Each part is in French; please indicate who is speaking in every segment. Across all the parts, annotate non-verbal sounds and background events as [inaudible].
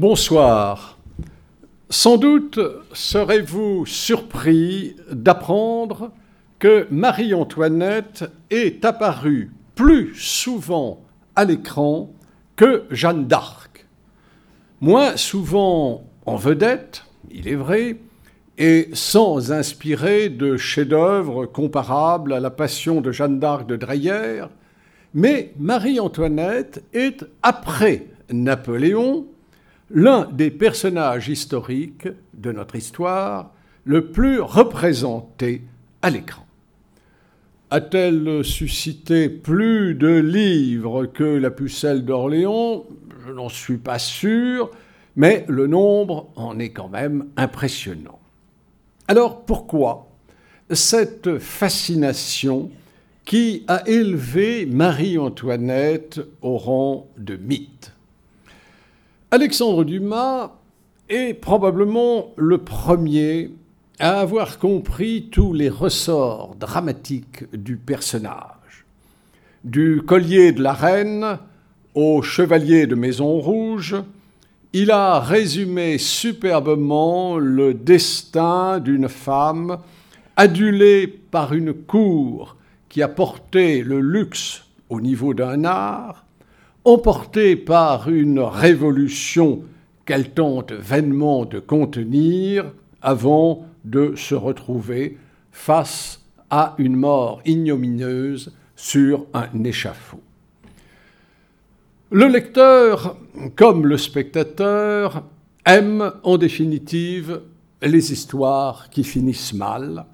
Speaker 1: Bonsoir. Sans doute serez-vous surpris d'apprendre que Marie-Antoinette est apparue plus souvent à l'écran que Jeanne d'Arc. Moins souvent en vedette, il est vrai, et sans inspirer de chefs-d'œuvre comparables à la Passion de Jeanne d'Arc de Dreyer, mais Marie-Antoinette est, après Napoléon, l'un des personnages historiques de notre histoire le plus représenté à l'écran. A-t-elle suscité plus de livres que la pucelle d'Orléans? Je n'en suis pas sûr, mais le nombre en est quand même impressionnant. Alors pourquoi cette fascination qui a élevé Marie-Antoinette au rang de mythe? Alexandre Dumas est probablement le premier à avoir compris tous les ressorts dramatiques du personnage. Du collier de la reine au chevalier de Maison Rouge, il a résumé superbement le destin d'une femme adulée par une cour qui a porté le luxe au niveau d'un art, emporté par une révolution qu'elle tente vainement de contenir avant de se retrouver face à une mort ignominieuse sur un échafaud. Le lecteur, comme le spectateur, aime en définitive les histoires qui finissent mal,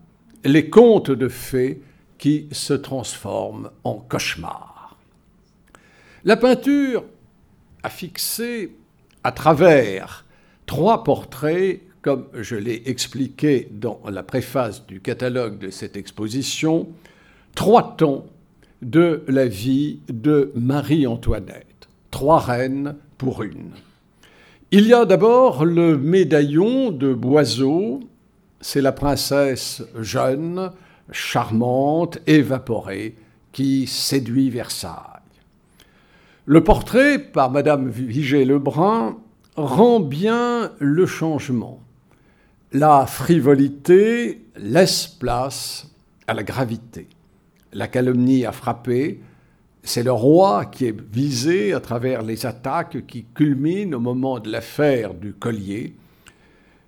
Speaker 1: les contes de fées qui se transforment en cauchemars. La peinture a fixé à travers trois portraits, comme je l'ai expliqué dans la préface du catalogue de cette exposition, trois temps de la vie de Marie-Antoinette, trois reines pour une. Il y a d'abord le médaillon de Boiseau, c'est la princesse jeune, charmante, évaporée, qui séduit Versailles. Le portrait par Madame Vigée-Lebrun rend bien le changement. La frivolité laisse place à la gravité. La calomnie a frappé. C'est le roi qui est visé à travers les attaques qui culminent au moment de l'affaire du collier.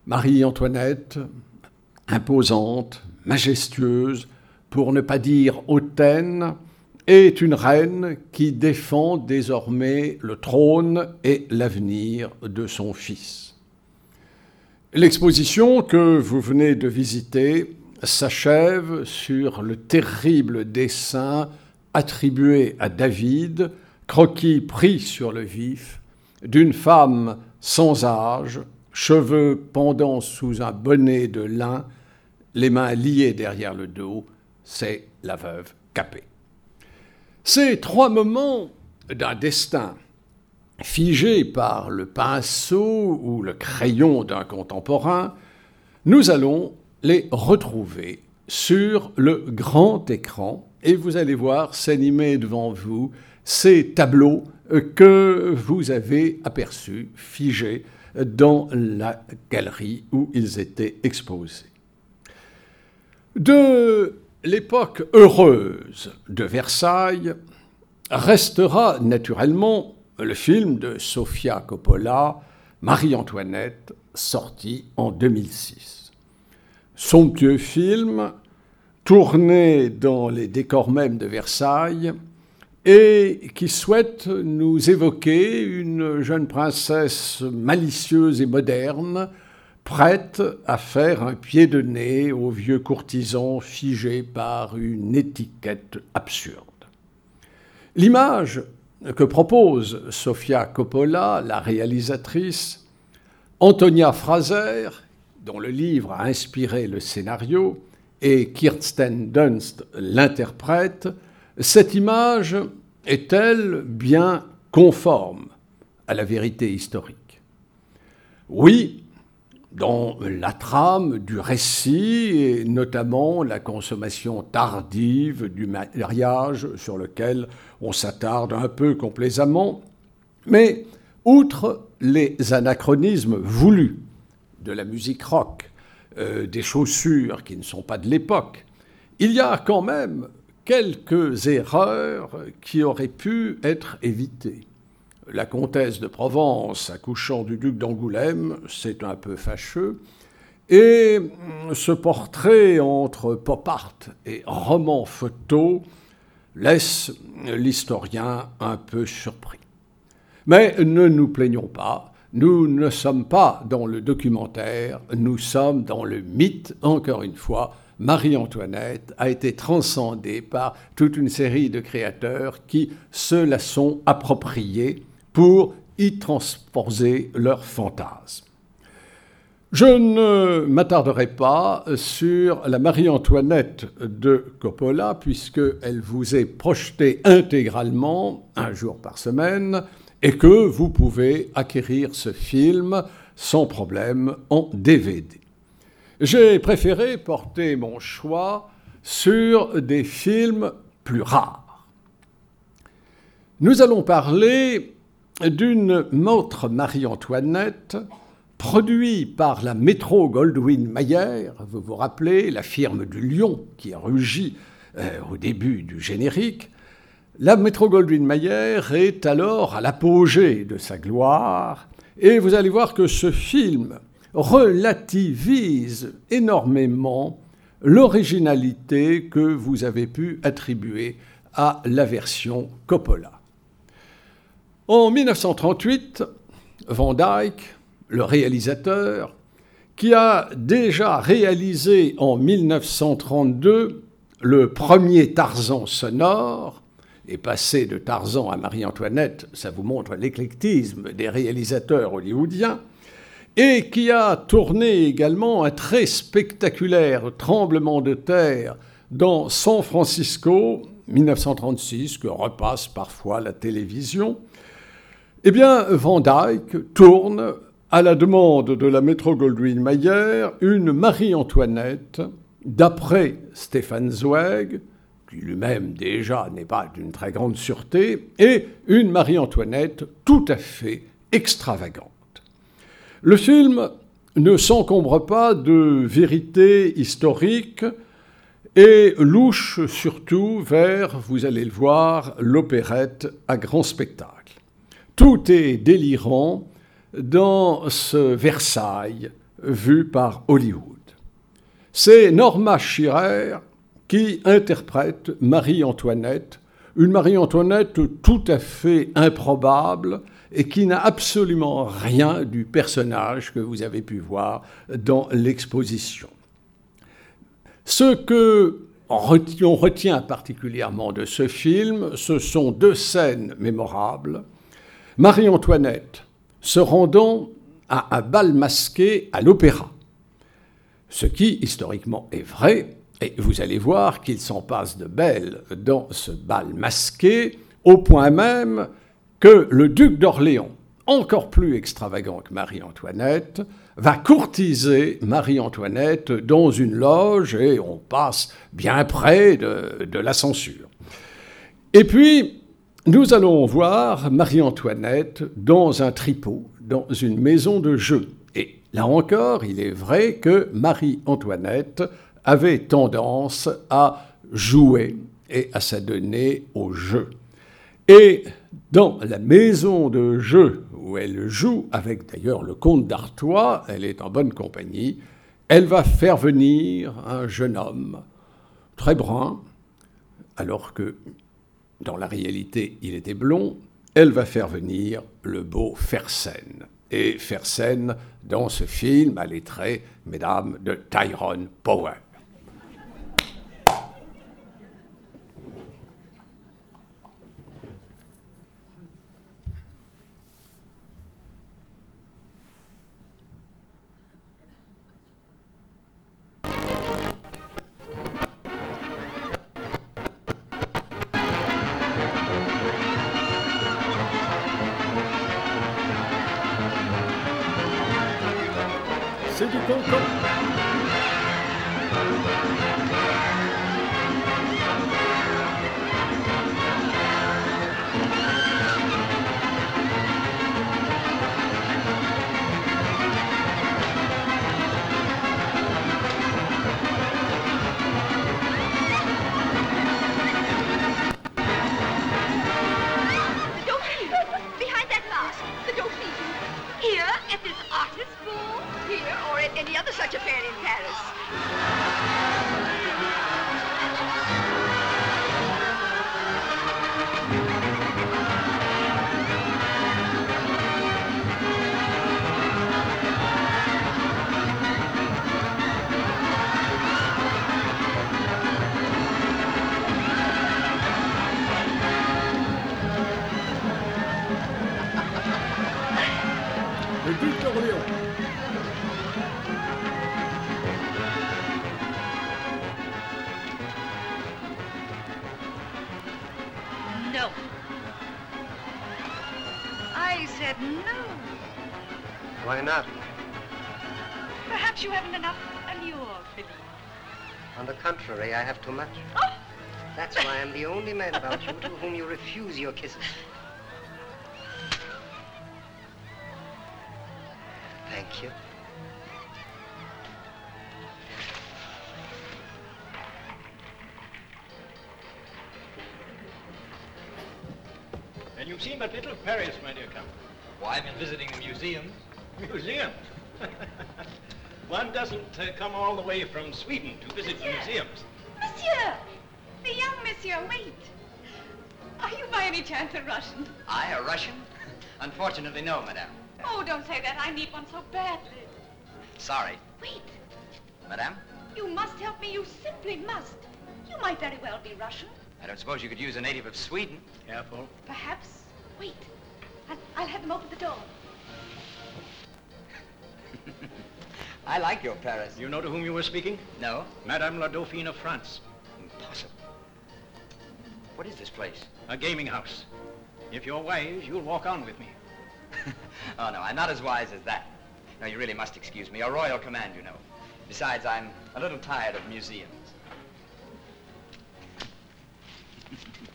Speaker 1: Marie-Antoinette, imposante, majestueuse, pour ne pas dire hautaine, est une reine qui défend désormais le trône et l'avenir de son fils. L'exposition que vous venez de visiter s'achève sur le terrible dessin attribué à David, croquis pris sur le vif, d'une femme sans âge, cheveux pendant sous un bonnet de lin, les mains liées derrière le dos, c'est la veuve Capet. Ces trois moments d'un destin figé par le pinceau ou le crayon d'un contemporain, nous allons les retrouver sur le grand écran et vous allez voir s'animer devant vous ces tableaux que vous avez aperçus figés dans la galerie où ils étaient exposés. De l'époque heureuse de Versailles restera naturellement le film de Sofia Coppola, Marie-Antoinette, sorti en 2006. Somptueux film, tourné dans les décors mêmes de Versailles, et qui souhaite nous évoquer une jeune princesse malicieuse et moderne, prête à faire un pied de nez aux vieux courtisans figés par une étiquette absurde. L'image que propose Sofia Coppola, la réalisatrice, Antonia Fraser, dont le livre a inspiré le scénario, et Kirsten Dunst l'interprète, cette image est-elle bien conforme à la vérité historique? Oui, dans la trame du récit, et notamment la consommation tardive du mariage sur lequel on s'attarde un peu complaisamment. Mais outre les anachronismes voulus de la musique rock, euh, des chaussures qui ne sont pas de l'époque, il y a quand même quelques erreurs qui auraient pu être évitées. La comtesse de Provence accouchant du duc d'Angoulême, c'est un peu fâcheux. Et ce portrait entre pop art et roman photo laisse l'historien un peu surpris. Mais ne nous plaignons pas, nous ne sommes pas dans le documentaire, nous sommes dans le mythe, encore une fois. Marie-Antoinette a été transcendée par toute une série de créateurs qui se la sont appropriés pour y transposer leurs fantasmes. Je ne m'attarderai pas sur la Marie-Antoinette de Coppola, puisqu'elle vous est projetée intégralement, un jour par semaine, et que vous pouvez acquérir ce film sans problème en DVD. J'ai préféré porter mon choix sur des films plus rares. Nous allons parler d'une autre Marie-Antoinette produit par la Metro Goldwyn Mayer, vous vous rappelez, la firme du lion qui a rugi euh, au début du générique, la Metro Goldwyn Mayer est alors à l'apogée de sa gloire, et vous allez voir que ce film relativise énormément l'originalité que vous avez pu attribuer à la version Coppola. En 1938, Van Dyke le réalisateur, qui a déjà réalisé en 1932 le premier Tarzan sonore, et passé de Tarzan à Marie-Antoinette, ça vous montre l'éclectisme des réalisateurs hollywoodiens, et qui a tourné également un très spectaculaire tremblement de terre dans San Francisco, 1936, que repasse parfois la télévision, eh bien, Van Dyke tourne à la demande de la Metro Goldwyn Mayer, une Marie-Antoinette, d'après Stéphane Zweig, qui lui-même déjà n'est pas d'une très grande sûreté, et une Marie-Antoinette tout à fait extravagante. Le film ne s'encombre pas de vérité historique et louche surtout vers, vous allez le voir, l'opérette à grand spectacle. Tout est délirant dans ce Versailles vu par Hollywood. C'est Norma Schirer qui interprète Marie-Antoinette, une Marie-Antoinette tout à fait improbable et qui n'a absolument rien du personnage que vous avez pu voir dans l'exposition. Ce que on retient particulièrement de ce film, ce sont deux scènes mémorables. Marie-Antoinette, se rendant à un bal masqué à l'opéra. Ce qui, historiquement, est vrai, et vous allez voir qu'il s'en passe de belle dans ce bal masqué, au point même que le duc d'Orléans, encore plus extravagant que Marie-Antoinette, va courtiser Marie-Antoinette dans une loge et on passe bien près de la censure. Et puis, nous allons voir Marie-Antoinette dans un tripot, dans une maison de jeu. Et là encore, il est vrai que Marie-Antoinette avait tendance à jouer et à s'adonner au jeu. Et dans la maison de jeu où elle joue, avec d'ailleurs le comte d'Artois, elle est en bonne compagnie, elle va faire venir un jeune homme très brun, alors que dans la réalité, il était blond. Elle va faire venir le beau Fersen. Et Fersen, dans ce film, a les traits, mesdames, de Tyrone Power.
Speaker 2: I said no.
Speaker 3: Why not?
Speaker 2: Perhaps you haven't enough allure, Philip.
Speaker 3: On the contrary, I have too much.
Speaker 2: Oh!
Speaker 3: That's why I'm the only man about you to whom you refuse your kisses. Thank you.
Speaker 4: You've seen but little of Paris, my dear Count.
Speaker 5: Why, I've been visiting the museums.
Speaker 4: Museums? [laughs] One doesn't uh, come all the way from Sweden to visit
Speaker 2: Monsieur.
Speaker 4: museums.
Speaker 2: Monsieur! The young monsieur, wait. Are you by any chance a Russian?
Speaker 5: I, a Russian? Unfortunately, no, madame.
Speaker 2: Oh, don't say that. I need one so badly.
Speaker 5: Sorry.
Speaker 2: Wait.
Speaker 5: Madame,
Speaker 2: You must help me. You simply must. You might very well be Russian.
Speaker 5: I don't suppose you could use a native of Sweden.
Speaker 4: Careful.
Speaker 2: Perhaps. Wait. I'll, I'll have them open the door. [laughs]
Speaker 5: I like your Paris.
Speaker 4: You know to whom you were speaking?
Speaker 5: No?
Speaker 4: Madame la Dauphine of France.
Speaker 5: Impossible. What is this place?
Speaker 4: A gaming house. If you're wise, you'll walk on with me. [laughs]
Speaker 5: oh, no, I'm not as wise as that. No, you really must excuse me. A royal command, you know. Besides, I'm a little tired of museums. [laughs]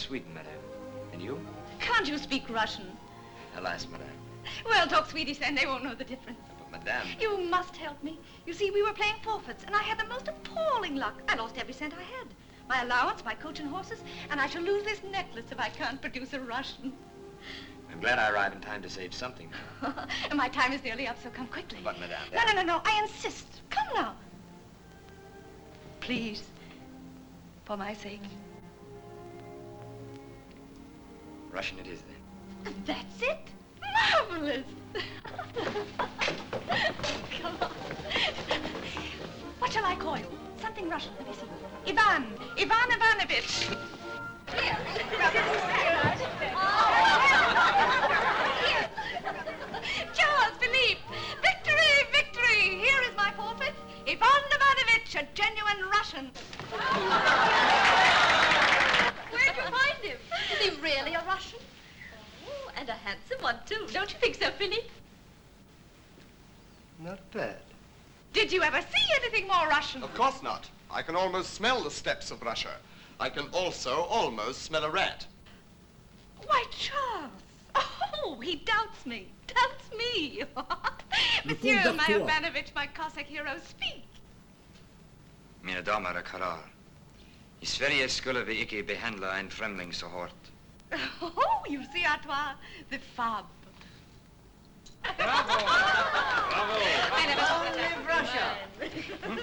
Speaker 5: Sweden, madame. And you?
Speaker 2: Can't you speak Russian?
Speaker 5: Alas, madame.
Speaker 2: Well, talk Swedish then. They won't know the difference.
Speaker 5: But, madame...
Speaker 2: You must help me. You see, we were playing forfeits, and I had the most appalling luck. I lost every cent I had. My allowance, my coach and horses, and I shall lose this necklace if I can't produce a Russian.
Speaker 5: I'm glad I arrived in time to save something. [laughs]
Speaker 2: my time is nearly up, so come quickly.
Speaker 5: But, madame...
Speaker 2: No, no, no, no. I insist. Come now. Please. For my sake.
Speaker 5: Russian it is, then.
Speaker 2: That's it? Marvelous. Come on. What shall I call you? Something Russian. Let me see. Ivan. Ivan Ivanovich. Here. Charles, Philippe. Victory, victory. Here is my forfeit. Ivan Ivanovich, a genuine Russian.
Speaker 6: Where'd you find him? Is he really a Russian? Oh, and a handsome one, too. Don't you think so, Philip?
Speaker 3: Not bad.
Speaker 2: Did you ever see anything more Russian?
Speaker 7: Of course not. I can almost smell the steppes of Russia. I can also almost smell a rat.
Speaker 2: Why, Charles. Oh, he doubts me. Doubts me. [laughs] Monsieur
Speaker 1: Fond d'Artois.
Speaker 2: My Cossack hero, speak.
Speaker 5: Mina damer och herrar. I Sverige skulle vi icke behandla en främling så hårt.
Speaker 2: Oh, you see, Artois, the fab.
Speaker 4: Bravo! Bravo!
Speaker 2: I never thought of that. Hmm?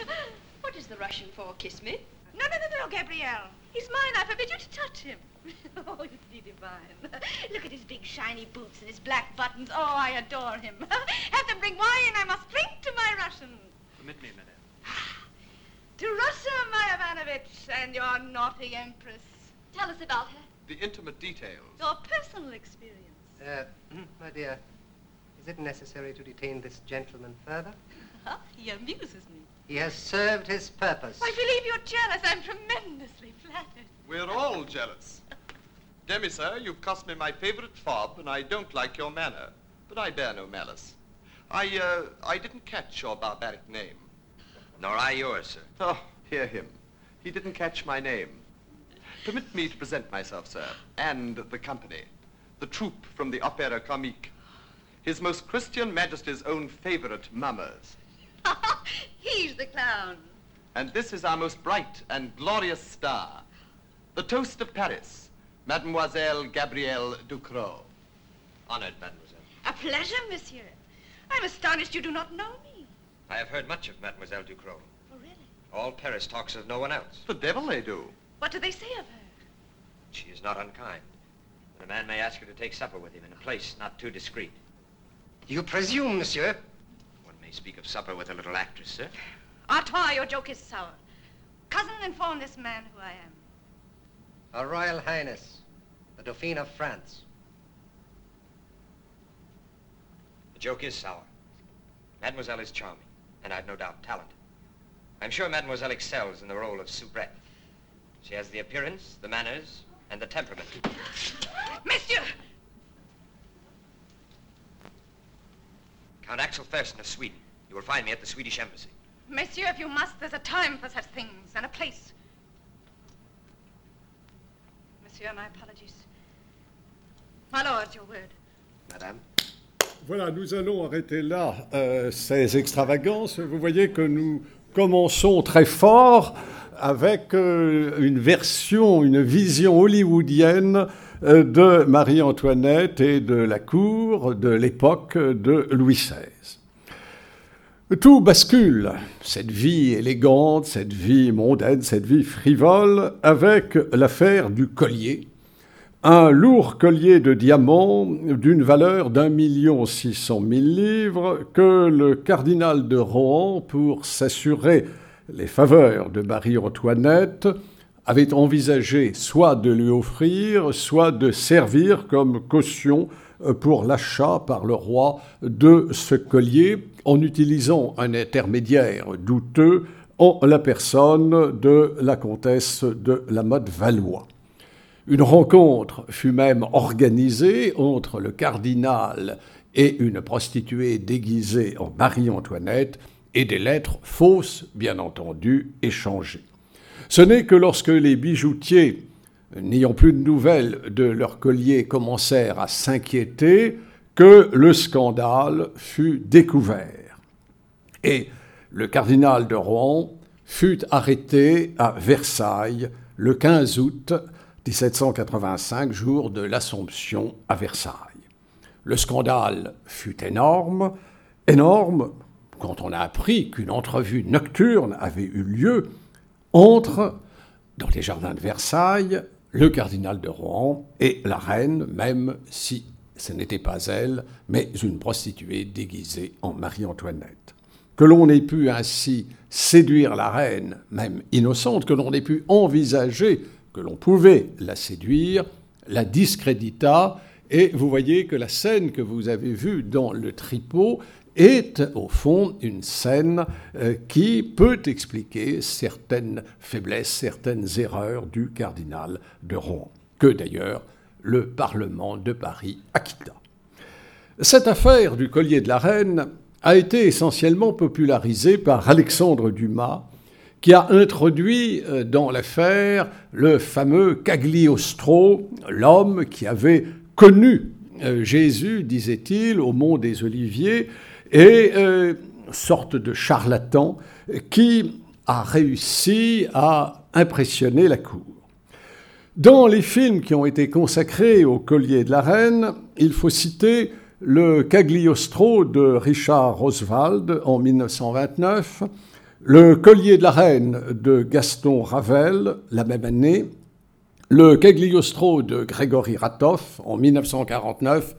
Speaker 6: what is the Russian for? Kiss me?
Speaker 2: No, no, no, no, Gabrielle. He's mine. I forbid you to touch him. [laughs] Oh, isn't he divine? [laughs] Look at his big shiny boots and his black buttons. Oh, I adore him. [laughs] Have them bring wine. I must drink to my Russian.
Speaker 4: Permit me, madame.
Speaker 2: Ah, to Russia, my Ivanovich, and your naughty empress.
Speaker 6: Tell us about her.
Speaker 7: The intimate details.
Speaker 2: Your personal experience.
Speaker 3: Uh, my dear, is it necessary to detain this gentleman further? [laughs]
Speaker 2: he amuses me.
Speaker 3: He has served his purpose.
Speaker 2: I believe you're jealous. I'm tremendously flattered.
Speaker 7: We're all jealous. Demi, sir, you've cost me my favorite fob, and I don't like your manner. But I bear no malice. I, uh, I didn't catch your barbaric name.
Speaker 5: Nor I yours, sir.
Speaker 7: Oh, hear him. He didn't catch my name. Permit me to present myself, sir, and the company. The troupe from the Opera Comique. His Most Christian Majesty's own favorite mummers. [laughs]
Speaker 2: He's the clown.
Speaker 7: And this is our most bright and glorious star, the toast of Paris, Mademoiselle Gabrielle Ducrot. Honored, mademoiselle.
Speaker 2: A pleasure, monsieur. I'm astonished you do not know me.
Speaker 5: I have heard much of Mademoiselle Ducrot.
Speaker 2: Oh, really?
Speaker 5: All Paris talks of no one else.
Speaker 7: The devil they do.
Speaker 2: What do they say of her?
Speaker 5: She is not unkind. And a man may ask her to take supper with him in a place not too discreet.
Speaker 3: You presume, monsieur.
Speaker 5: One may speak of supper with a little actress, sir.
Speaker 2: Ah, Artois, your joke is sour. Cousin, inform this man who I am.
Speaker 3: Her Royal Highness, the Dauphine of France.
Speaker 5: The joke is sour. Mademoiselle is charming, and I've no doubt talented. I'm sure Mademoiselle excels in the role of soubrette. She has the appearance, the manners, and the temperament. [laughs]
Speaker 2: Monsieur!
Speaker 5: Count Axel Fersen of Sweden. You will find me at the Swedish embassy.
Speaker 2: Monsieur, if you must, there's a time for such things and a place. Monsieur, my apologies. My lord, your word.
Speaker 7: Madame?
Speaker 1: Voilà, nous allons arrêter là euh, ces extravagances. Vous voyez que nous commençons très fort avec euh, une version, une vision hollywoodienne euh, de Marie-Antoinette et de la cour de l'époque de Louis XVI. Tout bascule, cette vie élégante, cette vie mondaine, cette vie frivole, avec l'affaire du collier. Un lourd collier de diamants d'une valeur d'un million six cent mille livres que le cardinal de Rohan, pour s'assurer les faveurs de Marie-Antoinette, avait envisagé soit de lui offrir, soit de servir comme caution pour l'achat par le roi de ce collier en utilisant un intermédiaire douteux en la personne de la comtesse de la Motte Valois. Une rencontre fut même organisée entre le cardinal et une prostituée déguisée en Marie-Antoinette et des lettres fausses, bien entendu, échangées. Ce n'est que lorsque les bijoutiers, n'ayant plus de nouvelles de leur collier, commencèrent à s'inquiéter que le scandale fut découvert. Et le cardinal de Rouen fut arrêté à Versailles le 15 août 1785, jour de l'Assomption à Versailles. Le scandale fut énorme, énorme quand on a appris qu'une entrevue nocturne avait eu lieu entre, dans les jardins de Versailles, le cardinal de Rouen et la reine, même si ce n'était pas elle, mais une prostituée déguisée en Marie-Antoinette. Que l'on ait pu ainsi séduire la reine, même innocente, que l'on ait pu envisager que l'on pouvait la séduire, la discrédita, et vous voyez que la scène que vous avez vue dans le tripot est au fond une scène euh, qui peut expliquer certaines faiblesses, certaines erreurs du cardinal de Rouen, que d'ailleurs le Parlement de Paris acquitta. Cette affaire du collier de la reine a été essentiellement popularisée par Alexandre Dumas, qui a introduit euh, dans l'affaire le fameux Cagliostro, l'homme qui avait connu euh, Jésus, disait-il, au mont des Oliviers, et euh, sorte de charlatan qui a réussi à impressionner la cour. Dans les films qui ont été consacrés au collier de la reine, il faut citer le Cagliostro de Richard Oswald en 1929, le collier de la reine de Gaston Ravel la même année, le Cagliostro de Grégory Ratoff en 1949,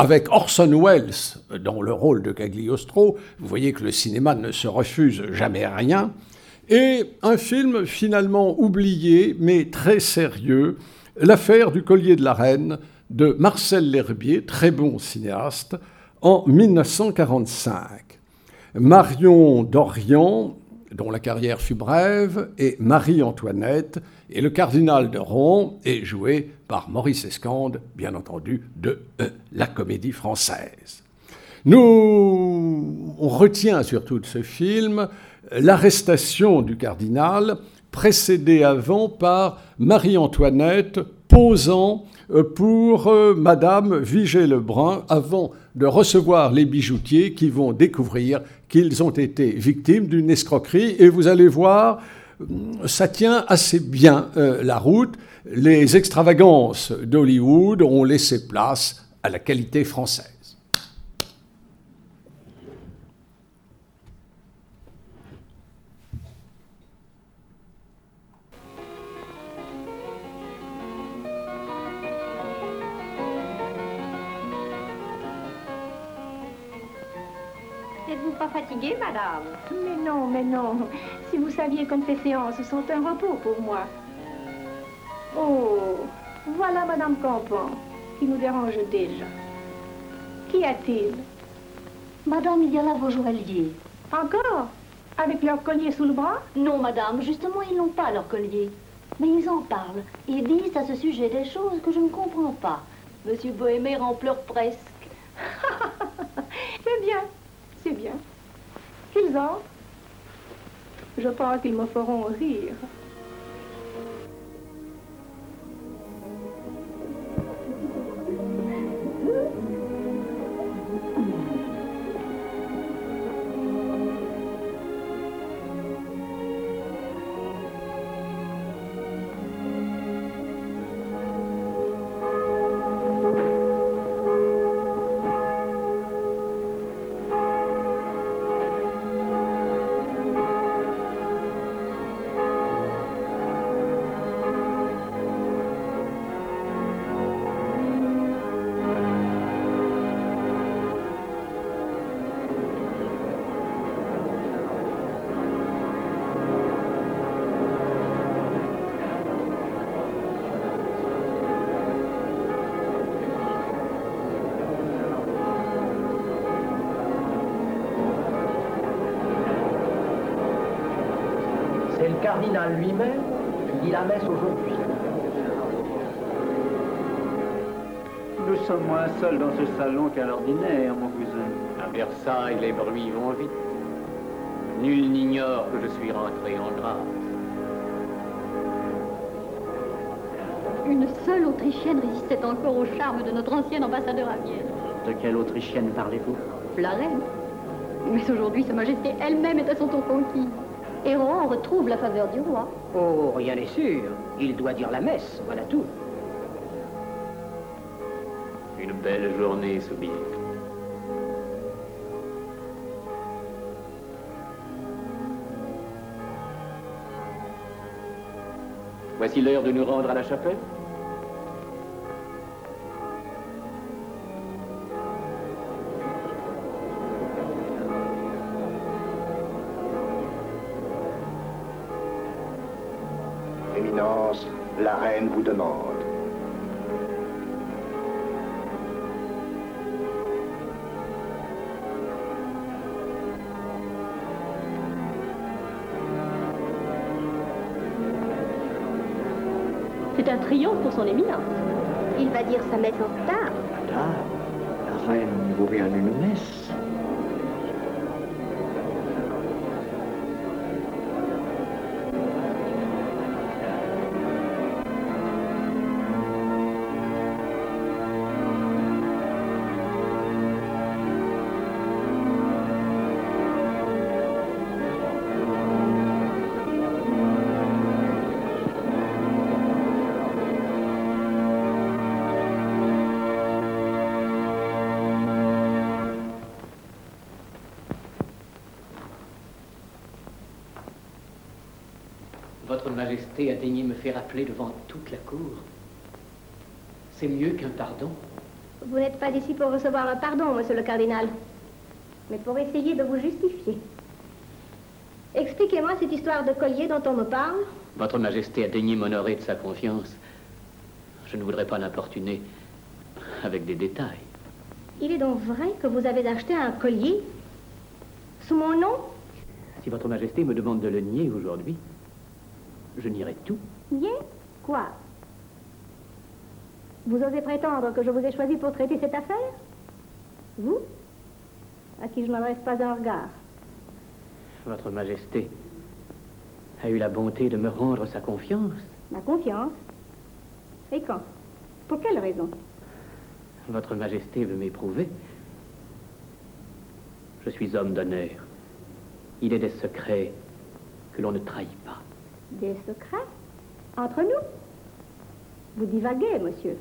Speaker 1: avec Orson Welles dans le rôle de Cagliostro. Vous voyez que le cinéma ne se refuse jamais rien. Et un film finalement oublié, mais très sérieux, L'affaire du collier de la reine de Marcel L'Herbier, très bon cinéaste, en 1945. Marion Dorian dont la carrière fut brève, et Marie-Antoinette, et le cardinal de Rouen est joué par Maurice Escande, bien entendu, de euh, la comédie française. Nous, on retient surtout de ce film l'arrestation du cardinal, précédée avant par Marie-Antoinette posant euh, pour euh, Madame Vigée-Lebrun avant de recevoir les bijoutiers qui vont découvrir qu'ils ont été victimes d'une escroquerie. Et vous allez voir, ça tient assez bien euh, la route. Les extravagances d'Hollywood ont laissé place à la qualité française.
Speaker 6: Madame
Speaker 8: Mais non, mais non. Si vous saviez comme ces séances sont un repos pour moi. Oh, voilà Madame Campan, qui nous dérange déjà. Qu'y a-t-il
Speaker 9: Madame, il y a là vos joailliers.
Speaker 8: Encore? Avec leur collier sous le bras?
Speaker 9: Non, madame, justement, ils n'ont pas leur collier. Mais ils en parlent. Ils disent à ce sujet des choses que je ne comprends pas. Monsieur Bohémé en pleure presque. [laughs]
Speaker 8: C'est bien, c'est bien. Qu'ils entrent. Je pense qu'ils me feront rire.
Speaker 10: Cardinal lui-même qui dit la messe aujourd'hui.
Speaker 11: Nous sommes moins seuls dans ce salon qu'à l'ordinaire, mon cousin.
Speaker 12: À Versailles, les bruits vont vite. Nul n'ignore que je suis rentré en grâce.
Speaker 6: Une seule Autrichienne résistait encore au charme de notre ancien ambassadeur à Vienne.
Speaker 11: De quelle Autrichienne parlez-vous?
Speaker 6: La reine. Mais aujourd'hui, Sa Majesté elle-même est à son tour conquise. Et Rohan retrouve la faveur du roi.
Speaker 10: Oh, rien n'est sûr. Il doit dire la messe, voilà tout.
Speaker 12: Une belle journée, Soubise. Voici l'heure de nous rendre à la chapelle.
Speaker 6: Un triomphe pour son éminence.
Speaker 9: Il va dire sa messe en retard.
Speaker 12: Votre Majesté a daigné me faire appeler devant toute la cour. C'est mieux qu'un pardon.
Speaker 8: Vous n'êtes pas ici pour recevoir un pardon, monsieur le cardinal, mais pour essayer de vous justifier. Expliquez-moi cette histoire de collier dont on me parle.
Speaker 12: Votre Majesté a daigné m'honorer de sa confiance. Je ne voudrais pas l'importuner avec des détails.
Speaker 8: Il est donc vrai que vous avez acheté un collier sous mon nom?
Speaker 12: Si Votre Majesté me demande de le nier aujourd'hui, je nierai tout.
Speaker 8: Bien Quoi? Vous osez prétendre que je vous ai choisi pour traiter cette affaire? Vous? À qui je n'adresse pas un regard.
Speaker 12: Votre Majesté a eu la bonté de me rendre sa confiance.
Speaker 8: Ma confiance? Et quand? Pour quelle raison?
Speaker 12: Votre Majesté veut m'éprouver. Je suis homme d'honneur. Il est des secrets que l'on ne trahit pas.
Speaker 8: Des secrets Entre nous Vous divaguez, monsieur.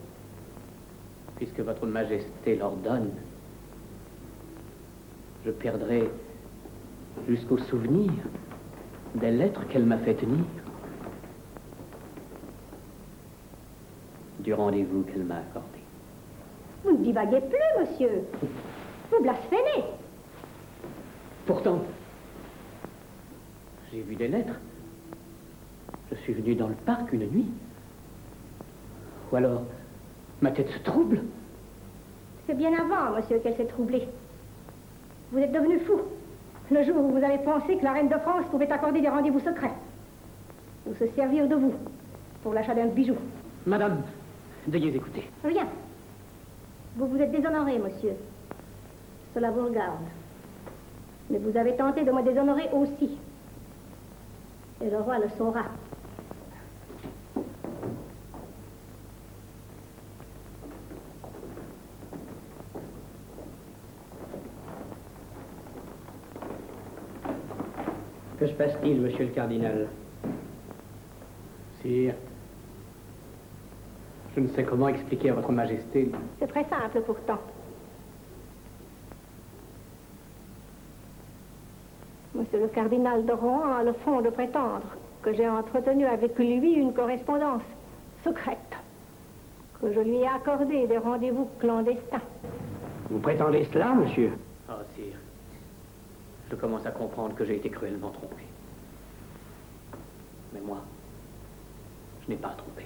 Speaker 12: Puisque Votre Majesté l'ordonne, je perdrai jusqu'au souvenir des lettres qu'elle m'a fait tenir, du rendez-vous qu'elle m'a accordé.
Speaker 8: Vous ne divaguez plus, monsieur. Vous blasphémez.
Speaker 12: Pourtant, j'ai vu des lettres. Je suis venu dans le parc une nuit. Ou alors, ma tête se trouble.
Speaker 8: C'est bien avant, monsieur, qu'elle s'est troublée. Vous êtes devenu fou. Le jour où vous avez pensé que la reine de France pouvait accorder des rendez-vous secrets. Ou se servir de vous pour l'achat d'un bijou.
Speaker 12: Madame, veuillez écouter.
Speaker 8: Rien. Vous vous êtes déshonoré, monsieur. Cela vous regarde. Mais vous avez tenté de me déshonorer aussi. Et le roi le saura.
Speaker 10: Se passe-t-il, monsieur le cardinal
Speaker 12: Sire, je ne sais comment expliquer à votre majesté.
Speaker 8: C'est très simple pourtant. Monsieur le cardinal de Rohan a le fond de prétendre que j'ai entretenu avec lui une correspondance secrète, que je lui ai accordé des rendez-vous clandestins.
Speaker 10: Vous prétendez cela, monsieur?
Speaker 12: Je commence à comprendre que j'ai été cruellement trompé. Mais moi, je n'ai pas trompé.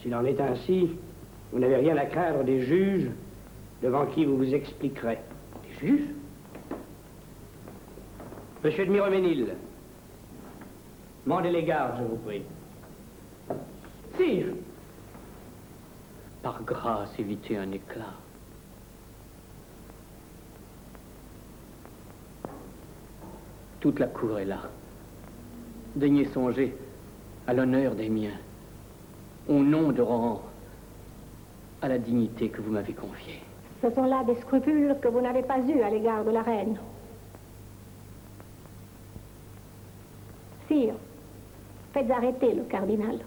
Speaker 10: S'il en est ainsi, vous n'avez rien à craindre des juges devant qui vous vous expliquerez.
Speaker 12: Des juges?
Speaker 10: Monsieur de Miroménil, mandez les gardes, je vous prie.
Speaker 12: Sire Par grâce, évitez un éclat. Toute la cour est là. Daignez songer à l'honneur des miens, au nom de Rohan, à la dignité que vous m'avez confiée.
Speaker 8: Ce sont là des scrupules que vous n'avez pas eus à l'égard de la reine. Sire, faites arrêter le cardinal.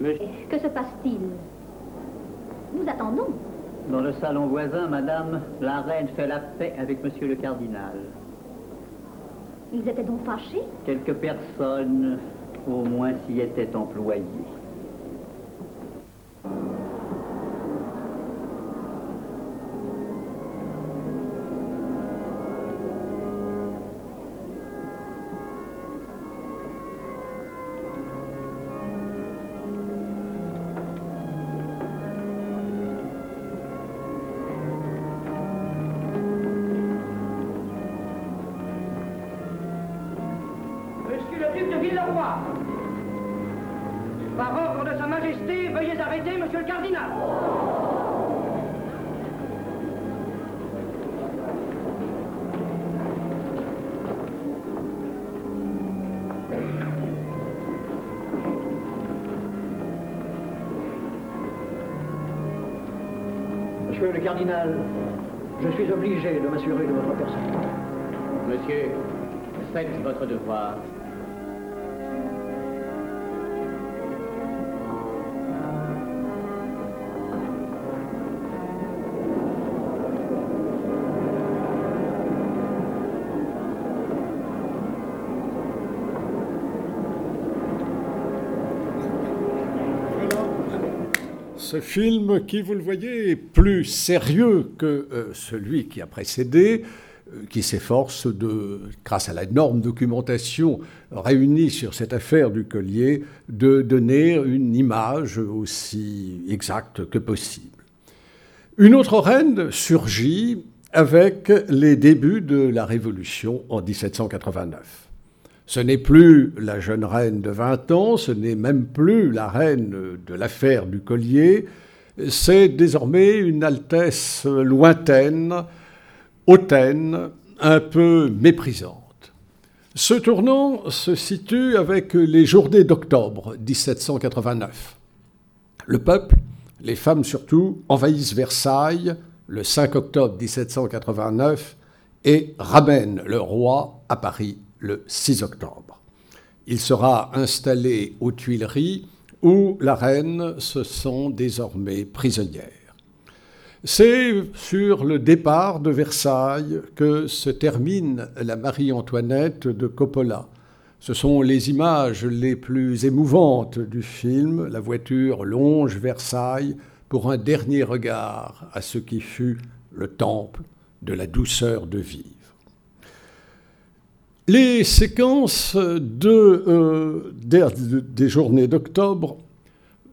Speaker 9: Que se passe-t-il? Nous attendons.
Speaker 11: Dans le salon voisin, madame, la reine fait la paix avec monsieur le cardinal.
Speaker 9: Ils étaient donc fâchés?
Speaker 11: Quelques personnes, au moins, s'y étaient employées.
Speaker 10: Cardinal, je suis obligé de m'assurer de votre personne.
Speaker 12: Monsieur, faites votre devoir.
Speaker 1: Ce film, qui, vous le voyez, est plus sérieux que euh, celui qui a précédé, euh, qui s'efforce de, grâce à la énorme documentation réunie sur cette affaire du collier, de donner une image aussi exacte que possible. Une autre reine surgit avec les débuts de la Révolution en 1789. Ce n'est plus la jeune reine de 20 ans, ce n'est même plus la reine de l'affaire du collier, c'est désormais une altesse lointaine, hautaine, un peu méprisante. Ce tournant se situe avec les journées d'octobre 1789. Le peuple, les femmes surtout, envahissent Versailles le 5 octobre 1789 et ramènent le roi à Paris le 6 octobre. Il sera installé aux Tuileries où la reine se sent désormais prisonnière. C'est sur le départ de Versailles que se termine la Marie-Antoinette de Coppola, Ce sont les images les plus émouvantes du film. La voiture longe Versailles pour un dernier regard à ce qui fut le temple de la douceur de vivre. Les séquences euh, des journées d'octobre,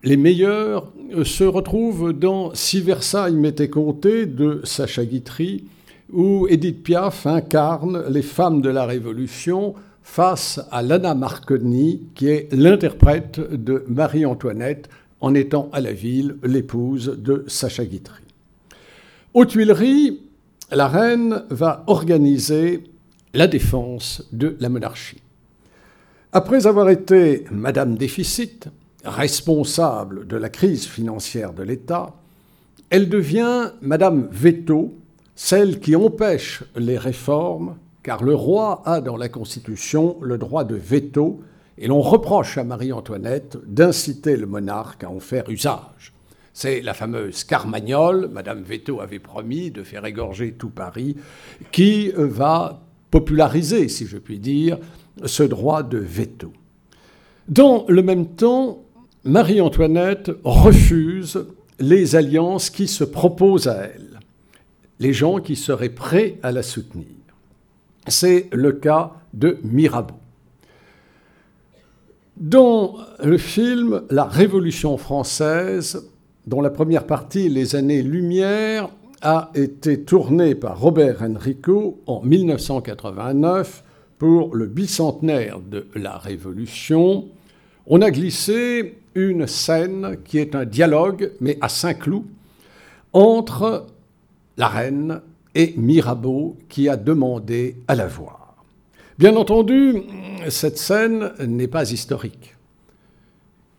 Speaker 1: les meilleures, se retrouvent dans Si Versailles m'était compté de Sacha Guitry, où Edith Piaf incarne les femmes de la Révolution face à Lana Marconi, qui est l'interprète de Marie-Antoinette, en étant à la ville l'épouse de Sacha Guitry. Aux Tuileries, la reine va organiser la défense de la monarchie. Après avoir été Madame Déficit, responsable de la crise financière de l'État, elle devient Madame Veto, celle qui empêche les réformes, car le roi a dans la Constitution le droit de veto, et l'on reproche à Marie-Antoinette d'inciter le monarque à en faire usage. C'est la fameuse Carmagnole, Madame Veto avait promis de faire égorger tout Paris, qui va populariser, si je puis dire, ce droit de veto. Dans le même temps, Marie-Antoinette refuse les alliances qui se proposent à elle, les gens qui seraient prêts à la soutenir. C'est le cas de Mirabeau. Dans le film La Révolution française, dont la première partie, Les années Lumière, a été tournée par Robert Enrico en 1989 pour le bicentenaire de la Révolution, on a glissé une scène qui est un dialogue, mais à Saint-Cloud, entre la reine et Mirabeau qui a demandé à la voir. Bien entendu, cette scène n'est pas historique.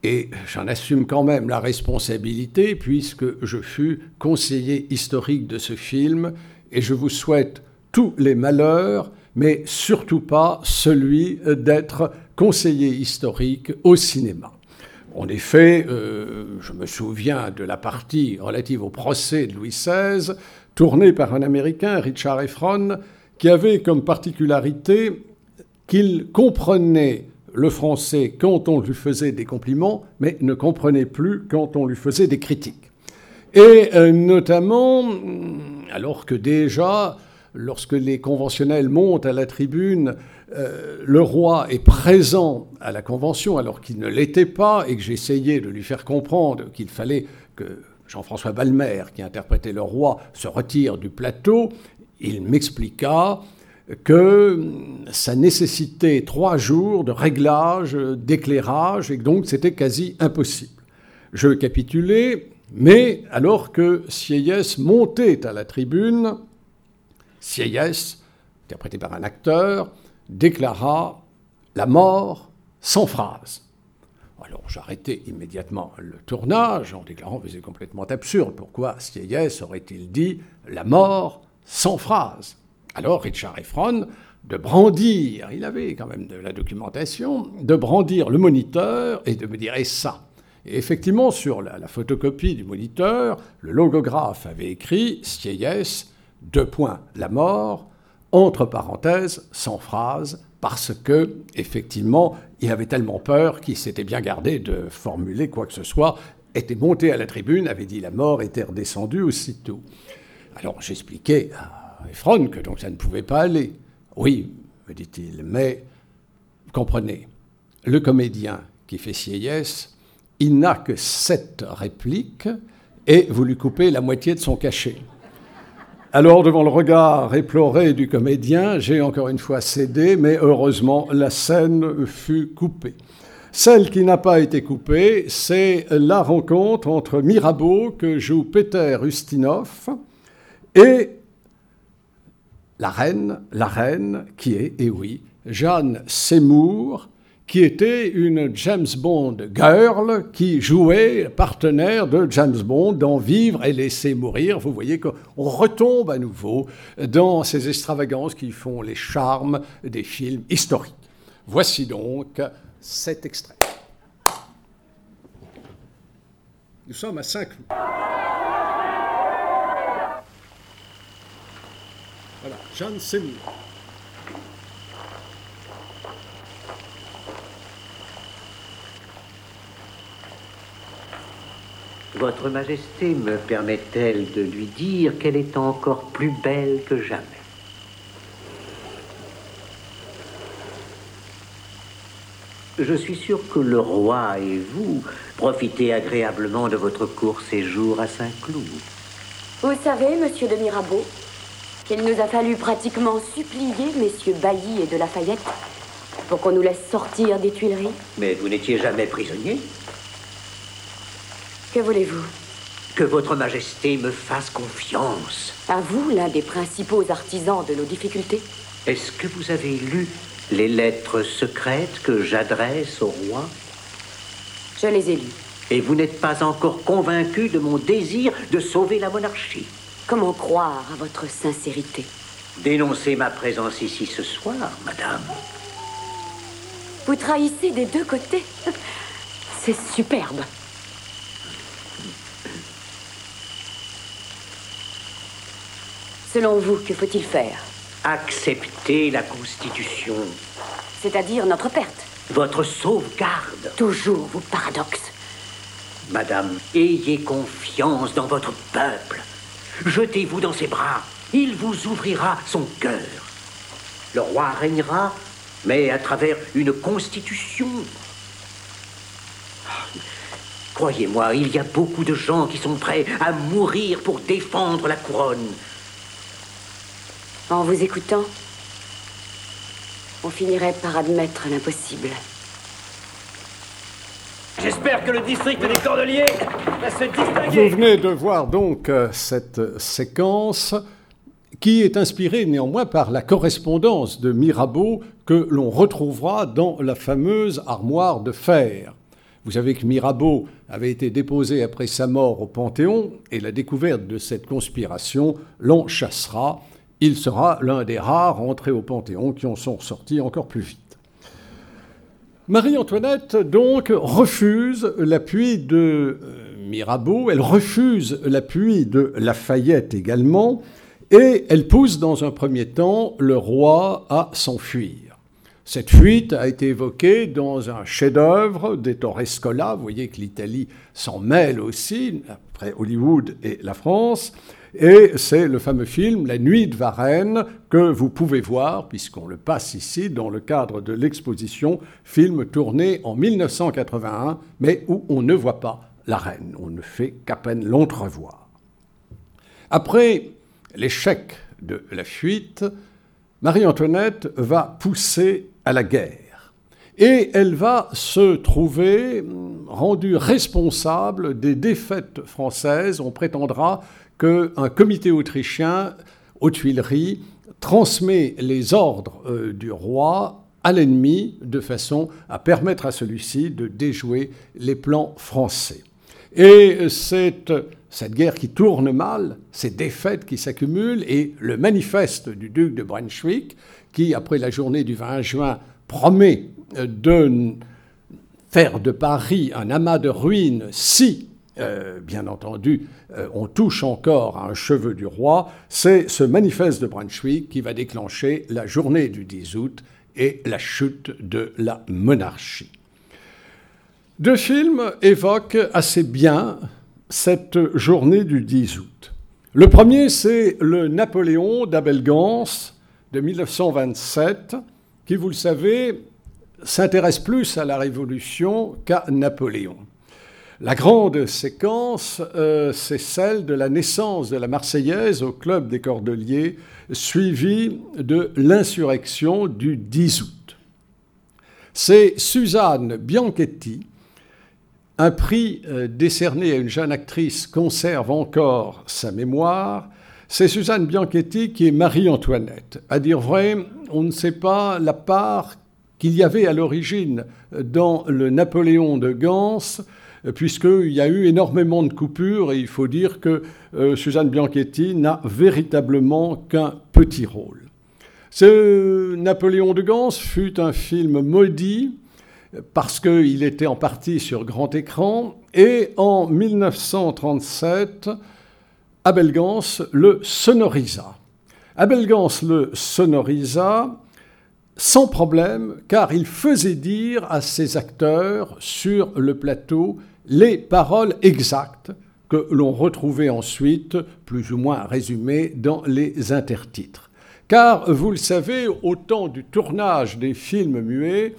Speaker 1: Et j'en assume quand même la responsabilité puisque je fus conseiller historique de ce film et je vous souhaite tous les malheurs, mais surtout pas celui d'être conseiller historique au cinéma. En effet, euh, je me souviens de la partie relative au procès de Louis XVI, tournée par un Américain, Richard Efron, qui avait comme particularité qu'il comprenait le français quand on lui faisait des compliments, mais ne comprenait plus quand on lui faisait des critiques. Et euh, notamment, alors que déjà, lorsque les conventionnels montent à la tribune euh, le roi est présent à la Convention alors qu'il ne l'était pas et que j'essayais de lui faire comprendre qu'il fallait que Jean-François Balmer, qui interprétait le roi, se retire du plateau, il m'expliqua que ça nécessitait trois jours de réglage, d'éclairage, et donc c'était quasi impossible. Je capitulais, mais alors que Sieyès montait à la tribune, Sieyès, interprété par un acteur, déclara la mort sans phrase. Alors j'arrêtai immédiatement le tournage en déclarant que c'est complètement absurde. Pourquoi Sieyès aurait-il dit la mort sans phrase? Alors Richard Efron, de brandir, il avait quand même de la documentation, de brandir le moniteur et de me dire ça? Et effectivement, sur la, la, photocopie du moniteur, le logographe avait écrit Sieyès, deux points, la mort, entre parenthèses, sans phrase, parce que, effectivement, il avait tellement peur qu'il s'était bien gardé de formuler quoi que ce soit, était monté à la tribune, avait dit la mort, était redescendu aussitôt. Alors j'expliquais à Que donc ça ne pouvait pas aller. Oui, me dit-il, mais comprenez, le comédien qui fait Sieyès, il n'a que sept répliques et vous lui coupez la moitié de son cachet. Alors, devant le regard éploré du comédien, j'ai encore une fois cédé, mais heureusement, la scène fut coupée. Celle qui n'a pas été coupée, c'est la rencontre entre Mirabeau, que joue Peter Ustinov, et la reine, la reine qui est, et eh oui, Jeanne Seymour, qui était une James Bond girl qui jouait partenaire de James Bond dans Vivre et laisser mourir. Vous voyez qu'on retombe à nouveau dans ces extravagances qui font les charmes des films historiques. Voici donc cet extrait. Nous sommes à Saint-Cloud. Voilà, Jeanne Seymour.
Speaker 13: Votre Majesté me permet-elle de lui dire qu'elle est encore plus belle que jamais? Je suis sûr que le roi et vous profitez agréablement de votre court séjour à Saint-Cloud.
Speaker 14: Vous savez, monsieur de Mirabeau, qu'il nous a fallu pratiquement supplier messieurs Bailly et de Lafayette pour qu'on nous laisse sortir des Tuileries.
Speaker 13: Mais vous n'étiez jamais prisonnier
Speaker 14: Que voulez-vous?
Speaker 13: Que votre Majesté me fasse confiance.
Speaker 14: À vous, l'un des principaux artisans de nos difficultés
Speaker 13: Est-ce que vous avez lu les lettres secrètes que j'adresse au roi?
Speaker 14: Je les ai lues.
Speaker 13: Et vous n'êtes pas encore convaincu de mon désir de sauver la monarchie?
Speaker 14: Comment croire à votre sincérité
Speaker 13: Dénoncez ma présence ici ce soir, madame.
Speaker 14: Vous trahissez des deux côtés. C'est superbe. Selon vous, que faut-il faire
Speaker 13: Accepter la Constitution.
Speaker 14: C'est-à-dire notre perte.
Speaker 13: Votre sauvegarde.
Speaker 14: Toujours vos paradoxes.
Speaker 13: Madame, ayez confiance dans votre peuple. Jetez-vous dans ses bras. Il vous ouvrira son cœur. Le roi régnera, mais à travers une constitution. Croyez-moi, il y a beaucoup de gens qui sont prêts à mourir pour défendre la couronne.
Speaker 14: En vous écoutant, on finirait par admettre l'impossible.
Speaker 15: Que le district des Cordeliers va se distinguer.
Speaker 1: Vous venez de voir donc euh, cette séquence qui est inspirée néanmoins par la correspondance de Mirabeau que l'on retrouvera dans la fameuse armoire de fer. Vous savez que Mirabeau avait été déposé après sa mort au Panthéon et la découverte de cette conspiration l'en chassera. Il sera l'un des rares entrés au Panthéon qui en sont sortis encore plus vite. Marie-Antoinette, donc, refuse l'appui de euh, Mirabeau, elle refuse l'appui de Lafayette également, et elle pousse dans un premier temps le roi à s'enfuir. Cette fuite a été évoquée dans un chef-d'œuvre d'Ettore Scola. Vous voyez que l'Italie s'en mêle aussi, après Hollywood et la France. Et c'est le fameux film La Nuit de Varennes que vous pouvez voir, puisqu'on le passe ici dans le cadre de l'exposition, film tourné en 1981, mais où on ne voit pas la reine, on ne fait qu'à peine l'entrevoir. Après l'échec de la fuite, Marie-Antoinette va pousser à la guerre. Et elle va se trouver rendue responsable des défaites françaises. On prétendra qu'un comité autrichien aux Tuileries transmet les ordres euh, du roi à l'ennemi de façon à permettre à celui-ci de déjouer les plans français. Et cette, cette guerre qui tourne mal, ces défaites qui s'accumulent, et le manifeste du duc de Brunswick, qui, après la journée du 20 juin, promet de faire de Paris un amas de ruines si euh, bien entendu, euh, on touche encore à un cheveu du roi, c'est ce manifeste de Brunswick qui va déclencher la journée du 10 août et la chute de la monarchie. Deux films évoquent assez bien cette journée du 10 août. Le premier, c'est le Napoléon d'Abel Gans de 1927, qui, vous le savez, s'intéresse plus à la Révolution qu'à Napoléon. La grande séquence, euh, c'est celle de la naissance de la Marseillaise au Club des Cordeliers, suivie de l'insurrection du 10 août. C'est Suzanne Bianchetti, un prix euh, décerné à une jeune actrice conserve encore sa mémoire. C'est Suzanne Bianchetti qui est Marie-Antoinette. À dire vrai, on ne sait pas la part qu'il y avait à l'origine dans le Napoléon de Gans puisqu'il y a eu énormément de coupures et il faut dire que euh, Suzanne Bianchetti n'a véritablement qu'un petit rôle. Ce Napoléon de Gans fut un film maudit parce qu'il était en partie sur grand écran et en 1937, Abel Gans le sonorisa. Abel Gans le sonorisa sans problème, car il faisait dire à ses acteurs sur le plateau les paroles exactes que l'on retrouvait ensuite plus ou moins résumés dans les intertitres. Car, vous le savez, au temps du tournage des films muets,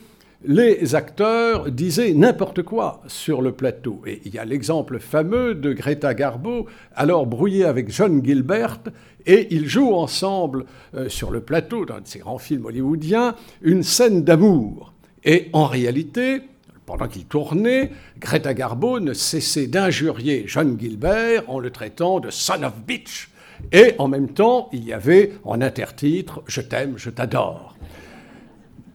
Speaker 1: les acteurs disaient n'importe quoi sur le plateau. Et il y a l'exemple fameux de Greta Garbo, alors brouillée avec John Gilbert, et ils jouent ensemble euh, sur le plateau, dans ces grands films hollywoodiens, une scène d'amour. Et en réalité, pendant qu'ils tournaient, Greta Garbo ne cessait d'injurier John Gilbert en le traitant de son of bitch. Et en même temps, il y avait en intertitre Je t'aime, je t'adore.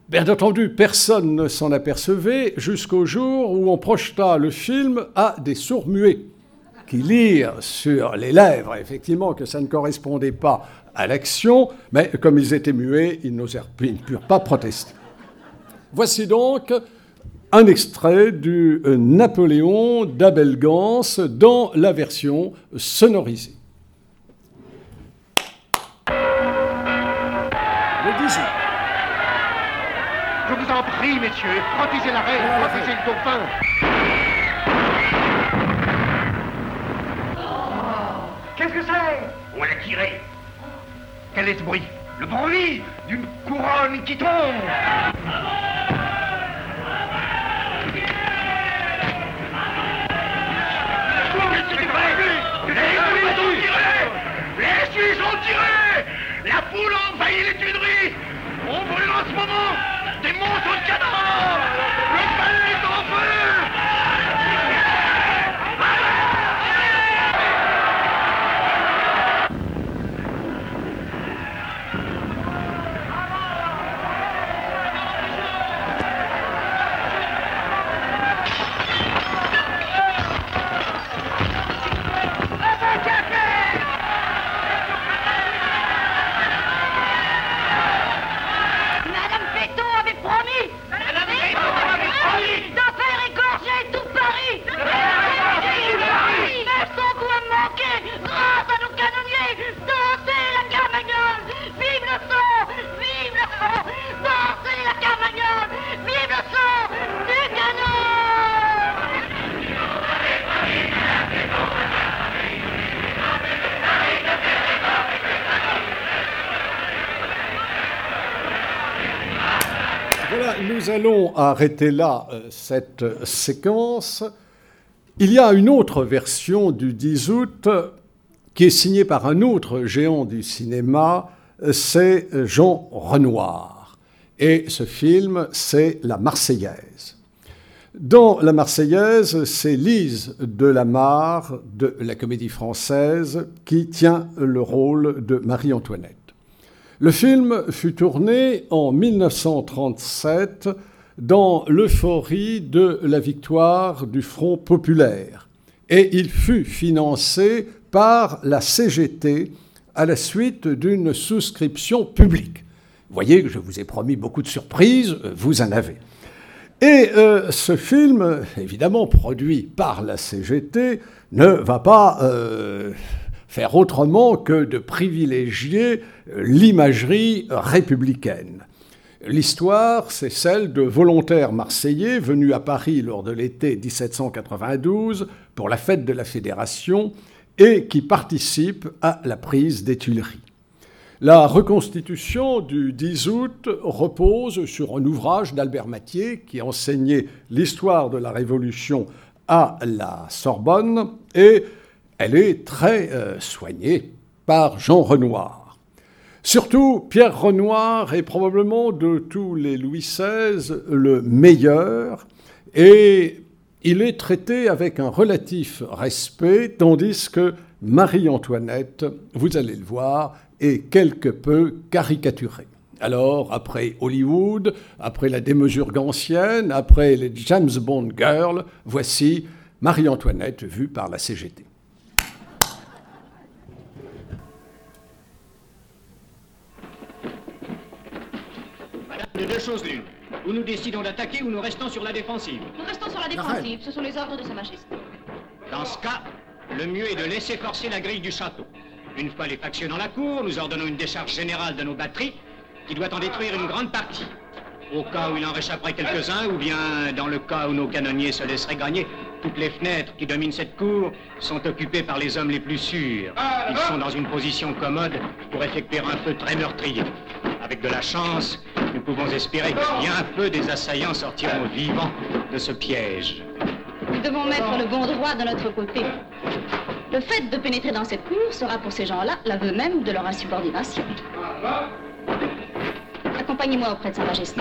Speaker 1: Bien entendu, personne ne s'en apercevait jusqu'au jour où on projeta le film à des sourds muets qui lirent sur les lèvres, effectivement, que ça ne correspondait pas à l'action, mais comme ils étaient muets, ils, ils ne purent pas protester. Voici donc un extrait du Napoléon d'Abel Gans dans la version sonorisée.
Speaker 16: Le 18. Je vous en prie, messieurs, protégez la reine, protégez le dauphin. Qu'est-ce que c'est?
Speaker 17: On l'a tiré.
Speaker 16: Quel est ce bruit? Le bruit d'une couronne qui tombe.
Speaker 17: Les Suisses ont tiré La poule a envahi les tuileries. On brûle en ce moment des monstres de cadavres
Speaker 1: nous allons arrêter là euh, cette séquence. Il y a une autre version du 10 août qui est signée par un autre géant du cinéma, c'est Jean Renoir. Et ce film, c'est La Marseillaise. Dans La Marseillaise, c'est Lise Delamarre de la Comédie Française qui tient le rôle de Marie-Antoinette. Le film fut tourné en 1937 dans l'euphorie de la victoire du Front populaire et il fut financé par la CGT à la suite d'une souscription publique. Vous voyez que je vous ai promis beaucoup de surprises, vous en avez. Et euh, ce film, évidemment produit par la CGT, ne va pas euh, faire autrement que de privilégier euh, l'imagerie républicaine. L'histoire, c'est celle de volontaires marseillais venus à Paris lors de l'été 1792 pour la fête de la Fédération et qui participent à la prise des Tuileries. La reconstitution du 10 août repose sur un ouvrage d'Albert Mathieu qui enseignait l'histoire de la Révolution à la Sorbonne et elle est très euh, soignée par Jean Renoir. Surtout, Pierre Renoir est probablement de tous les Louis XVI le meilleur et il est traité avec un relatif respect, tandis que Marie-Antoinette, vous allez le voir, est quelque peu caricaturée. Alors, après Hollywood, après la démesure gansienne, après les James Bond Girls, voici Marie-Antoinette vue par la CGT.
Speaker 15: Madame, de deux choses l'une. Ou nous décidons d'attaquer ou nous restons sur la défensive.
Speaker 6: Nous restons sur la défensive. Ce sont les ordres de Sa Majesté.
Speaker 15: Dans ce cas, le mieux est de laisser forcer la grille du château. Une fois les factions dans la cour, nous ordonnons une décharge générale de nos batteries qui doit en détruire une grande partie. au cas où il en réchapperait quelques-uns, ou bien dans le cas où nos canonniers se laisseraient gagner. Toutes les fenêtres qui dominent cette cour sont occupées par les hommes les plus sûrs. Ils sont dans une position commode pour effectuer un feu très meurtrier. Avec de la chance, nous pouvons espérer que bien peu des assaillants sortiront vivants de ce piège.
Speaker 2: Nous devons mettre le bon droit de notre côté. Le fait de pénétrer dans cette cour sera pour ces gens-là l'aveu même de leur insubordination. Accompagnez-moi auprès de Sa Majesté.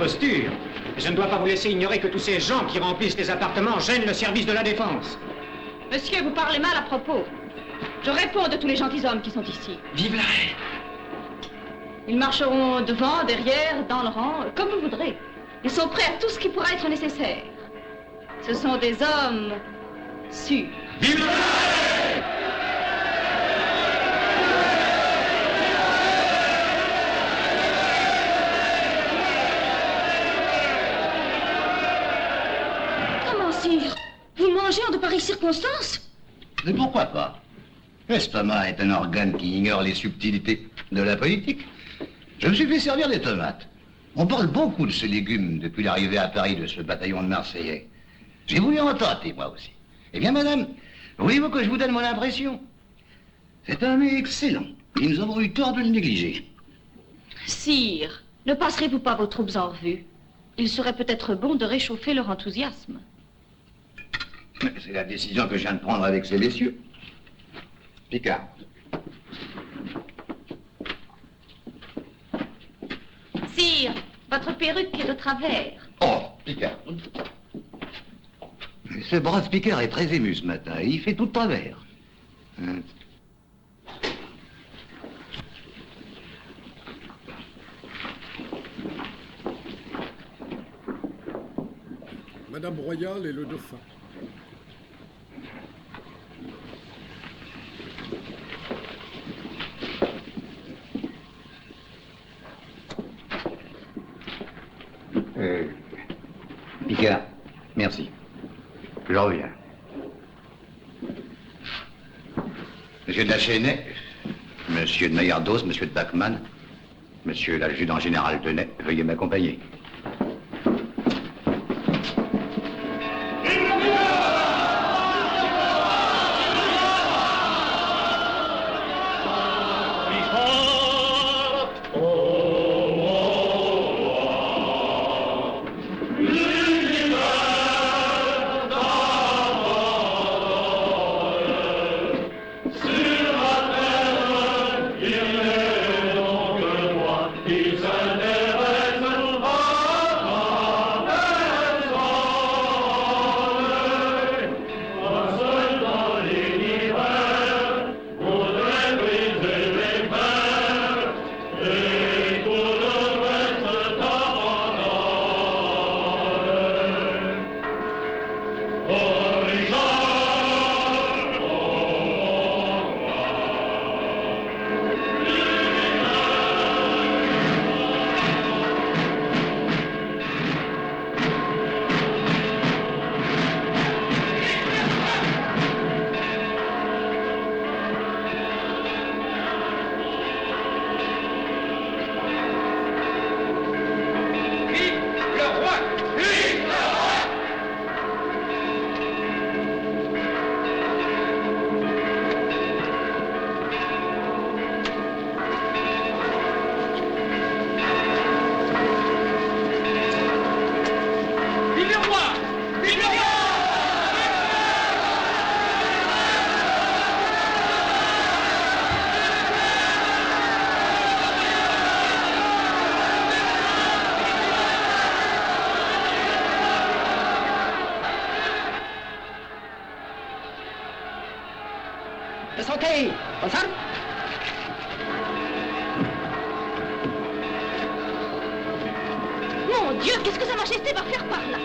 Speaker 15: Posture. Je ne dois pas vous laisser ignorer que tous ces gens qui remplissent les appartements gênent le service de la défense.
Speaker 2: Monsieur, vous parlez mal à propos. Je réponds de tous les gentilshommes qui sont ici.
Speaker 15: Vive la
Speaker 2: Ils marcheront devant, derrière, dans le rang, comme vous voudrez. Ils sont prêts à tout ce qui pourra être nécessaire. Ce sont des hommes sûrs.
Speaker 18: Vive la reine
Speaker 2: Comment, sire Pareilles circonstances
Speaker 19: Mais pourquoi pas? L'estomac est un organe qui ignore les subtilités de la politique. Je me suis fait servir des tomates. On parle beaucoup de ce légume depuis l'arrivée à Paris de ce bataillon de Marseillais. J'ai voulu en tenter, moi aussi. Eh bien, madame, voulez-vous que je vous donne mon impression? C'est un mets excellent. Et nous avons eu tort de le négliger.
Speaker 2: Sire, ne passerez-vous pas vos troupes en revue? Il serait peut-être bon de réchauffer leur enthousiasme.
Speaker 19: C'est la décision que je viens de prendre avec ces messieurs. Picard.
Speaker 2: Sire, votre perruque est de travers.
Speaker 19: Oh, Picard. Ce brave Picard est très ému ce matin. et Il fait tout de travers. Hein?
Speaker 1: Madame Royale et le dauphin.
Speaker 19: Euh, Picard, merci. Je reviens. De Chesnay, Monsieur de Maillardos, Monsieur de Bachmann, Monsieur l'adjudant général Tenay, veuillez m'accompagner.
Speaker 2: Mon Dieu, qu'est-ce que Sa Majesté va faire par là?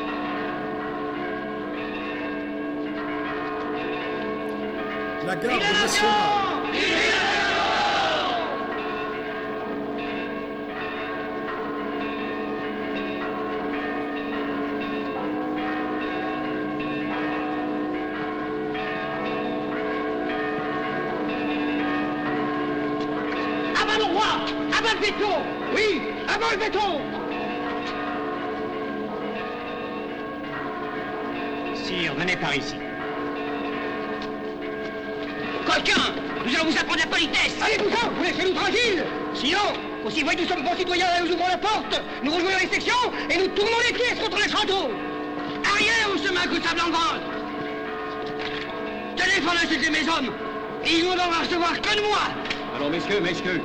Speaker 1: La garde nationale.
Speaker 2: Vous apprendre la politesse Allez-vous-en Vous laissez-nous tranquilles. Sinon, aussi vrai que nous sommes bons citoyens et nous ouvrons la porte, nous rejoignons les sections et nous tournons les pièces contre les châteaux Arrière ou se met un coup de sable en Tenez, pendant c'était mes hommes Et ils n'ont à recevoir que de moi.
Speaker 4: Alors, messieurs, messieurs,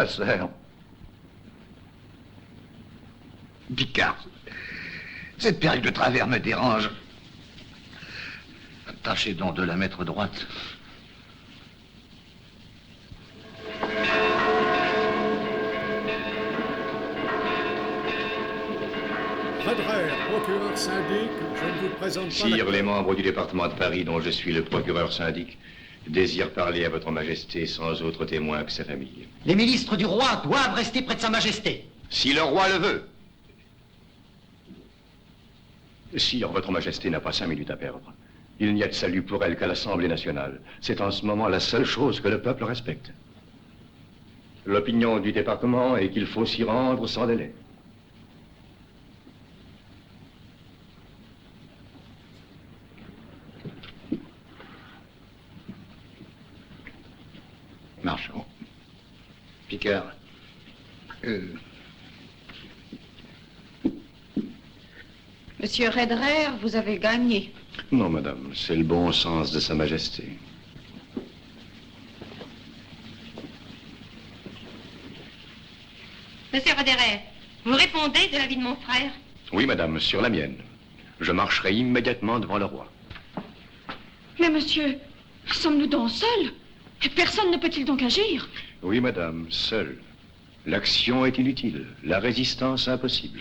Speaker 19: Ma sœur. Picard, cette perruque de travers me dérange. Tâchez donc de la mettre droite.
Speaker 1: Redrer, procureur syndic, je ne vous présente pas...
Speaker 20: Sire,
Speaker 1: la-
Speaker 20: les membres du département de Paris, dont je suis le procureur syndic, désirent parler à votre majesté sans autre témoin que sa famille.
Speaker 21: Les ministres du roi doivent rester près de sa majesté.
Speaker 20: Si le roi le veut. Sire, votre majesté n'a pas cinq minutes à perdre. Il n'y a de salut pour elle qu'à l'Assemblée nationale. C'est en ce moment la seule chose que le peuple respecte. L'opinion du département est qu'il faut s'y rendre sans délai.
Speaker 19: Marchons. Picard. Euh,
Speaker 22: Monsieur Redrer, vous avez gagné.
Speaker 20: Non, madame, c'est le bon sens de sa majesté.
Speaker 23: Monsieur Roderer, vous répondez de l'avis de mon frère?
Speaker 20: Oui, madame, sur la mienne. Je marcherai immédiatement devant le roi.
Speaker 22: Mais monsieur, sommes-nous donc seuls Et Personne ne peut-il donc agir?
Speaker 20: Oui, madame, seul. L'action est inutile, la résistance impossible.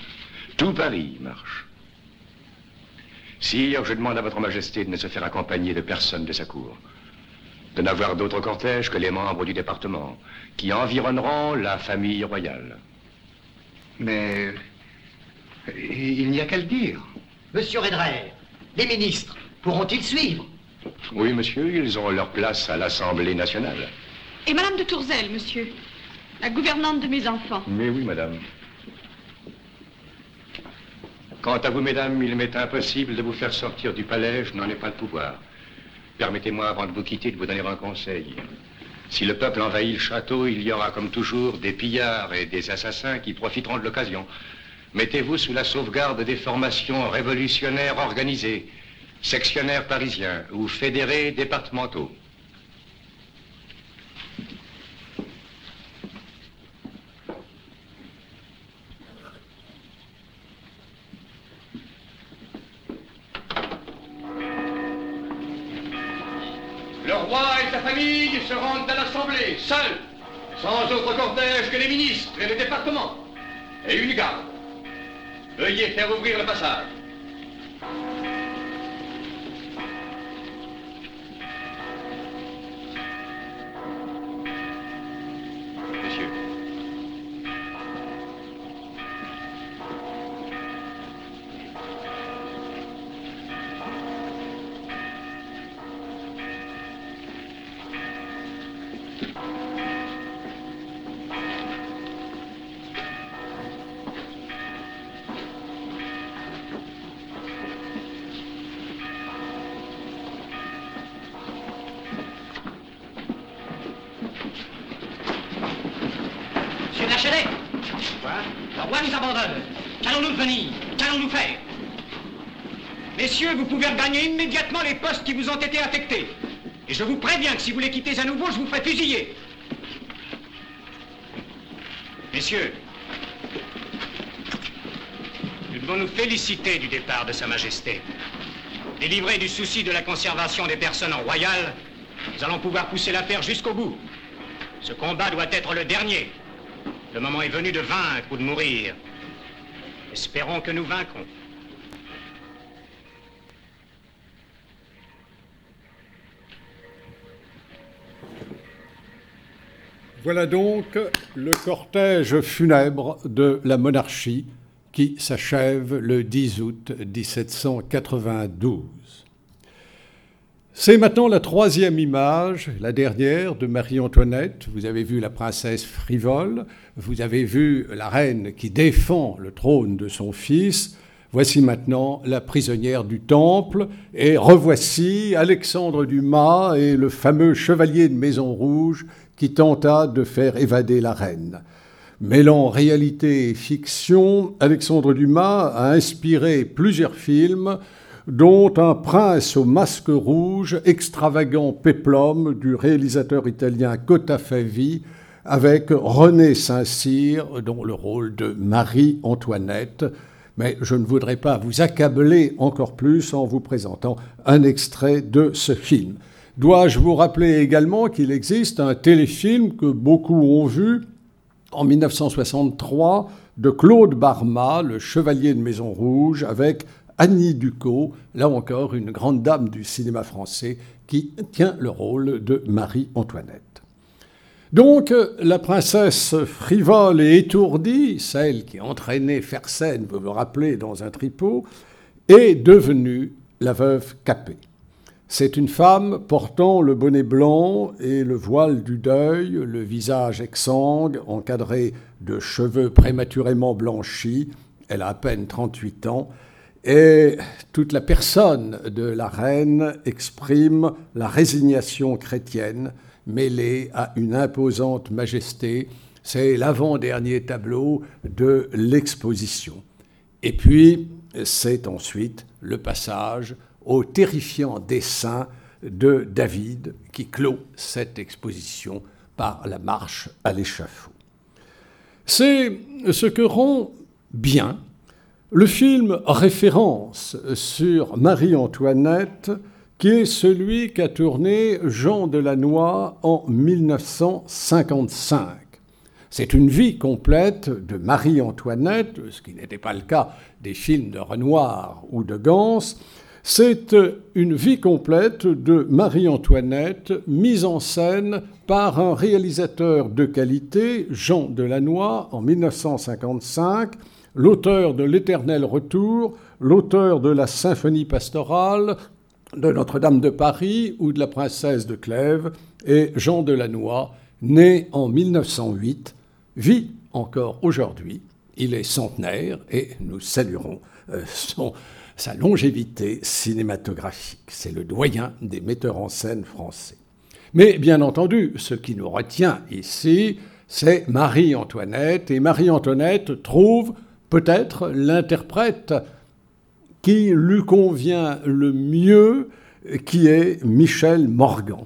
Speaker 20: Tout Paris marche. Sire, je demande à votre majesté de ne se faire accompagner de personne de sa cour. De n'avoir d'autre cortège que les membres du département, qui environneront la famille royale.
Speaker 19: Mais il n'y a qu'à le dire.
Speaker 21: Monsieur Redrer, les ministres pourront-ils suivre?
Speaker 20: Oui, monsieur, ils auront leur place à l'Assemblée nationale.
Speaker 22: Et Madame de Tourzel, monsieur La gouvernante de mes enfants.
Speaker 20: Mais oui, madame. Quant à vous, mesdames, il m'est impossible de vous faire sortir du palais, je n'en ai pas le pouvoir. Permettez-moi, avant de vous quitter, de vous donner un conseil. Si le peuple envahit le château, il y aura comme toujours des pillards et des assassins qui profiteront de l'occasion. Mettez-vous sous la sauvegarde des formations révolutionnaires organisées, sectionnaires parisiens ou fédérés départementaux.
Speaker 2: Le roi et sa famille se rendent à l'Assemblée, seuls, sans autre cortège que les ministres et le département, et une garde. Veuillez faire ouvrir le passage.
Speaker 20: Monsieur.
Speaker 17: Monsieur Lachelet Quoi Le roi nous abandonne. Qu'allons-nous devenir Qu'allons-nous faire Pouvez regagner immédiatement les postes qui vous ont été affectés. Et je vous préviens que si vous les quittez à nouveau, je vous ferai fusiller. Messieurs, nous devons nous féliciter du départ de Sa Majesté. Délivrés du souci de la conservation des personnes en royal, nous allons pouvoir pousser l'affaire jusqu'au bout. Ce combat doit être le dernier. Le moment est venu de vaincre ou de mourir. Espérons que nous vaincrons.
Speaker 1: Voilà donc le cortège funèbre de la monarchie qui s'achève le 10 août 1792. C'est maintenant la troisième image, la dernière de Marie-Antoinette. Vous avez vu la princesse frivole, vous avez vu la reine qui défend le trône de son fils. Voici maintenant la prisonnière du Temple et revoici Alexandre Dumas et le fameux chevalier de Maison Rouge qui tenta de faire évader la reine. Mêlant réalité et fiction, Alexandre Dumas a inspiré plusieurs films, dont Un prince au masque rouge, extravagant péplum du réalisateur italien Cotta Favi, avec René Saint-Cyr dans le rôle de Marie-Antoinette. Mais je ne voudrais pas vous accabler encore plus en vous présentant un extrait de ce film. Dois-je vous rappeler également qu'il existe un téléfilm que beaucoup ont vu en 1963 de Claude Barma, le chevalier de Maison Rouge, avec Annie Ducot, là encore une grande dame du cinéma français, qui tient le rôle de Marie-Antoinette. Donc, la princesse frivole et étourdie, celle qui entraînait Fersen, vous vous rappelez, dans un tripot, est devenue la veuve Capet. C'est une femme portant le bonnet blanc et le voile du deuil, le visage exsangue, encadré de cheveux prématurément blanchis. Elle a à peine 38 ans. Et toute la personne de la reine exprime la résignation chrétienne mêlée à une imposante majesté. C'est l'avant-dernier tableau de l'exposition. Et puis, c'est ensuite le passage au terrifiant dessin de David qui clôt cette exposition par la marche à l'échafaud. C'est ce que rend bien le film référence sur Marie-Antoinette qui est celui qu'a tourné Jean Delannoy en 1955. C'est une vie complète de Marie-Antoinette, ce qui n'était pas le cas des films de Renoir ou de Gans, c'est une vie complète de Marie-Antoinette, mise en scène par un réalisateur de qualité, Jean Delannoy, en 1955, l'auteur de L'Éternel Retour, l'auteur de la Symphonie pastorale, de Notre-Dame de Paris ou de La Princesse de Clèves, et Jean Delannoy, né en 1908, vit encore aujourd'hui. Il est centenaire et nous saluerons euh, son sa longévité cinématographique. C'est le doyen des metteurs en scène français. Mais bien entendu, ce qui nous retient ici, c'est Marie-Antoinette, et Marie-Antoinette trouve peut-être l'interprète qui lui convient le mieux, qui est Michel Morgan.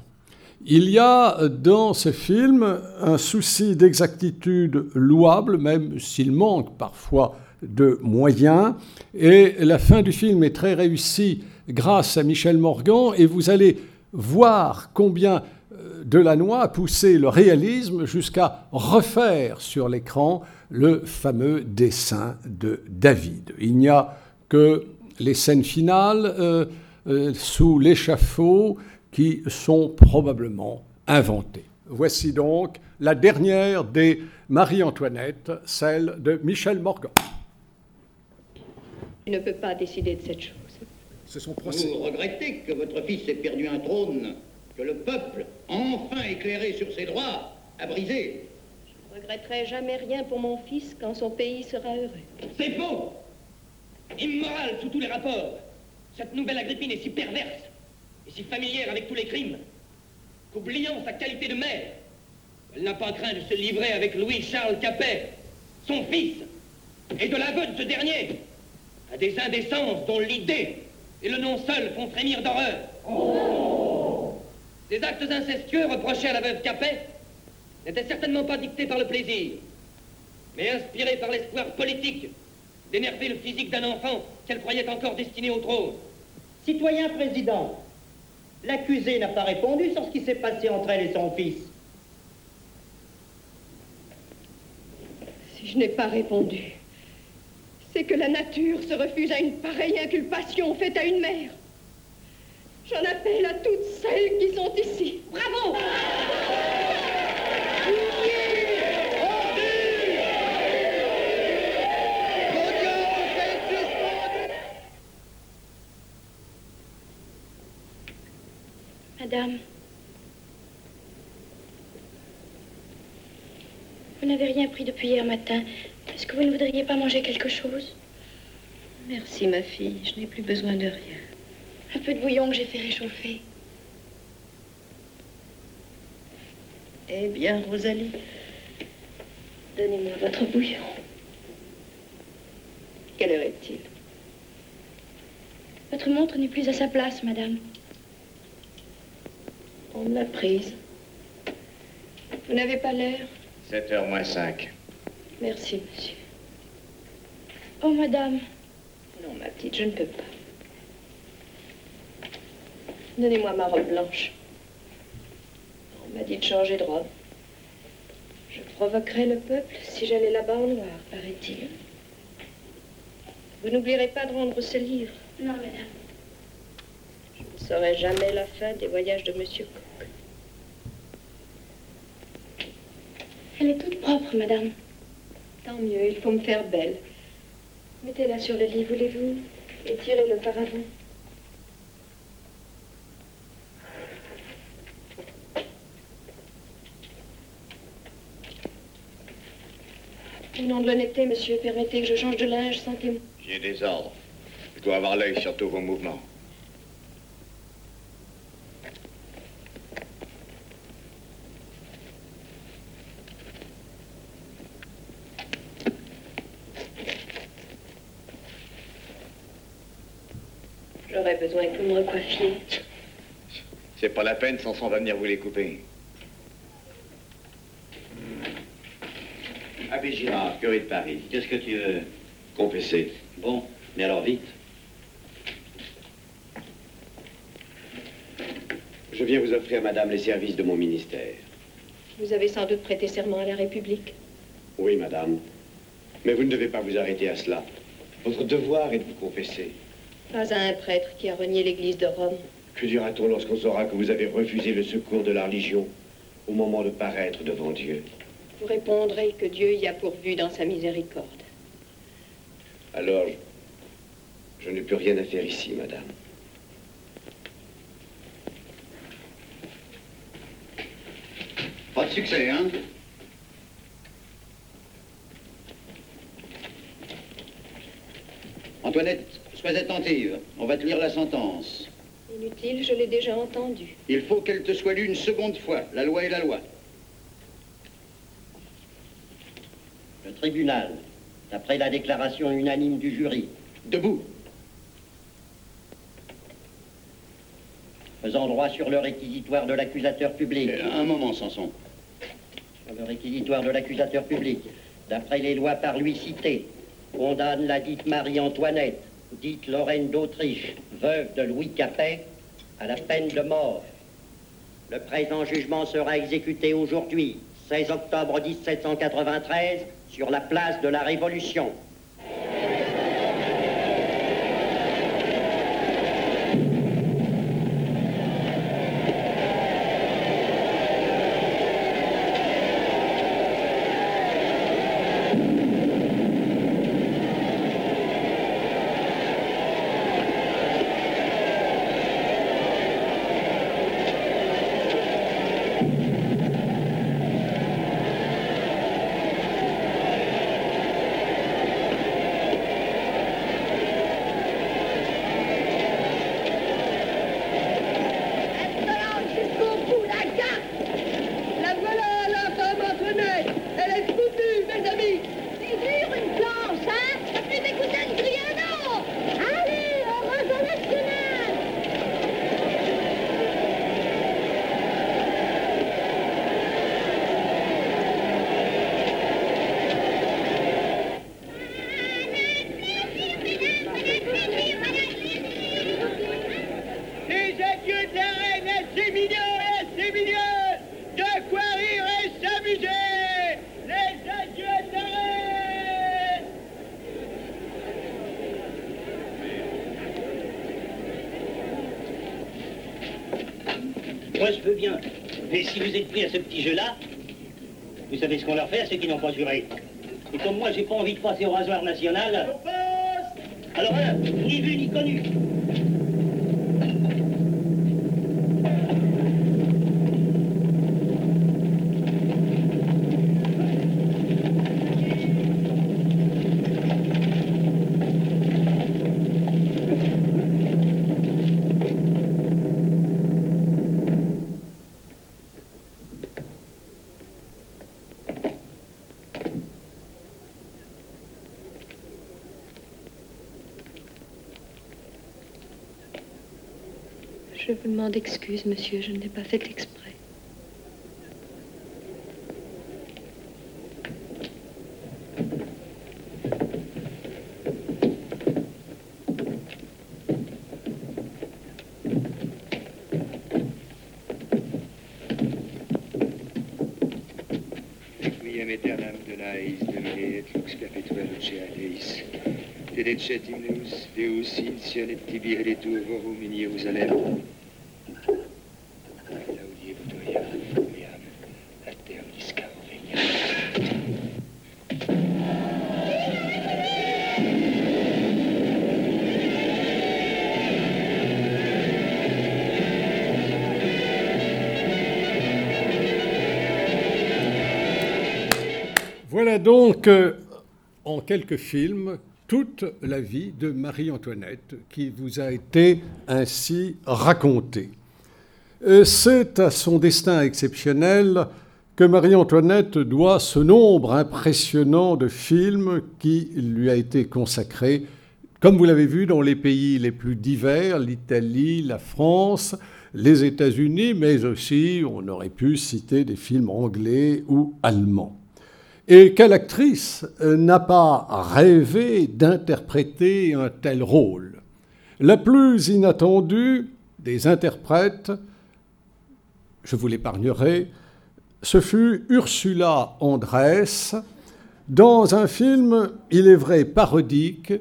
Speaker 1: Il y a dans ce film un souci d'exactitude louable, même s'il manque parfois de moyens. Et la fin du film est très réussie grâce à Michel Morgan. Et vous allez voir combien euh, Delannoy a poussé le réalisme jusqu'à refaire sur l'écran le fameux dessin de David. Il n'y a que les scènes finales euh, euh, sous l'échafaud qui sont probablement inventées. Voici donc la dernière des Marie-Antoinette, celle de Michel Morgan.
Speaker 24: Je ne peux pas décider de cette chose.
Speaker 1: C'est son
Speaker 25: Vous regrettez que votre fils ait perdu un trône
Speaker 24: que le peuple, enfin éclairé sur ses droits, a brisé.
Speaker 26: Je ne regretterai jamais rien pour mon fils quand son pays sera heureux.
Speaker 24: C'est faux Immoral sous tous les rapports. Cette nouvelle Agrippine est si perverse et si familière avec tous les crimes qu'oubliant sa qualité de mère, elle n'a pas craint de se livrer avec Louis-Charles Capet, son fils, et de l'aveu de ce dernier, à des indécences dont l'idée et le nom seul font frémir d'horreur. Ces actes incestueux reprochés à la veuve Capet n'étaient certainement pas dictés par le plaisir, mais inspirés par l'espoir politique d'énerver le physique d'un enfant qu'elle croyait encore destiné au trône.
Speaker 25: Citoyen président, l'accusé n'a pas répondu sur ce qui s'est passé entre elle et son fils.
Speaker 26: Si je n'ai pas répondu, c'est que la nature se refuse à une pareille inculpation faite à une mère. J'en appelle à toutes celles qui sont ici. Bravo
Speaker 8: Madame, vous n'avez rien pris depuis hier matin. Est-ce que vous ne voudriez pas manger quelque chose?
Speaker 26: Merci, ma fille. Je n'ai plus besoin de rien.
Speaker 8: Un peu de bouillon que j'ai fait réchauffer.
Speaker 26: Eh bien, Rosalie, donnez-moi votre bouillon. Quelle heure est-il?
Speaker 8: Votre montre n'est plus à sa place, madame.
Speaker 26: On me l'a prise. Vous n'avez pas l'air?
Speaker 20: 7h moins 5.
Speaker 26: Merci, monsieur.
Speaker 8: Oh, madame.
Speaker 26: Non, ma petite, je ne peux pas. Donnez-moi ma robe blanche. On m'a dit de changer de robe. Je provoquerais le peuple si j'allais là-bas en noir, paraît-il. Vous n'oublierez pas de rendre ce livre.
Speaker 8: Non, madame.
Speaker 26: Je ne saurai jamais la fin des voyages de Monsieur Cook.
Speaker 8: Elle est toute propre, madame.
Speaker 26: Tant mieux, il faut me faire belle. Mettez-la sur le lit, voulez-vous Et tirez le paravent. Au nom de l'honnêteté, monsieur, permettez que je change de linge sans témoin.
Speaker 20: J'ai des ordres. Je dois avoir l'œil sur tous vos mouvements.
Speaker 26: J'aurais besoin que vous me recoiffiez.
Speaker 20: C'est pas la peine, Sanson va venir vous les couper.
Speaker 27: Abbé Girard, curé de Paris, qu'est-ce que tu veux?
Speaker 20: Confesser.
Speaker 27: Bon, mais alors vite.
Speaker 28: Je viens vous offrir, madame, les services de mon ministère.
Speaker 26: Vous avez sans doute prêté serment à la République.
Speaker 28: Oui, madame. Mais vous ne devez pas vous arrêter à cela. Votre devoir est de vous confesser.
Speaker 26: Pas à un prêtre qui a renié l'Église de Rome.
Speaker 28: Que dira-t-on lorsqu'on saura que vous avez refusé le secours de la religion au moment de paraître devant Dieu?
Speaker 26: Vous répondrez que Dieu y a pourvu dans sa miséricorde.
Speaker 28: Alors, je, je n'ai plus rien à faire ici, madame.
Speaker 27: Pas de succès, hein? Antoinette, sois attentive. On va te lire la sentence.
Speaker 26: Inutile, je l'ai déjà entendu.
Speaker 27: Il faut qu'elle te soit lue une seconde fois. La loi est la loi.
Speaker 25: Le tribunal, d'après la déclaration unanime du jury.
Speaker 27: Debout.
Speaker 25: Faisant droit sur le réquisitoire de l'accusateur public.
Speaker 27: Un moment, Samson.
Speaker 25: Sur le réquisitoire de l'accusateur public, d'après les lois par lui citées, condamne la dite Marie-Antoinette, dite Lorraine d'Autriche, veuve de Louis Capet, à la peine de mort. Le présent jugement sera exécuté aujourd'hui, 16 octobre 1793, sur la place de la Révolution.
Speaker 24: Je veux bien. Mais si vous êtes pris à ce petit jeu-là, vous savez ce qu'on leur fait à ceux qui n'ont pas juré. Et comme moi, j'ai pas envie de passer au rasoir national. Alors là, ni vu ni connu.
Speaker 26: Je vous demande excuse, monsieur, je ne l'ai pas fait exprès.
Speaker 29: Requiem aeternam donais Domine et lux perpetua luce Deis. Dedecet himnus Deus insion et tibi redetuvorum in Jerusalem.
Speaker 1: Donc, euh, en quelques films, toute la vie de Marie-Antoinette qui vous a été ainsi racontée. C'est à son destin exceptionnel que Marie-Antoinette doit ce nombre impressionnant de films qui lui a été consacré, comme vous l'avez vu, dans les pays les plus divers, l'Italie, la France, les États-Unis, mais aussi, on aurait pu citer des films anglais ou allemands. Et quelle actrice euh, n'a pas rêvé d'interpréter un tel rôle? La plus inattendue des interprètes, je vous l'épargnerai, ce fut Ursula Andress dans un film, il est vrai, parodique,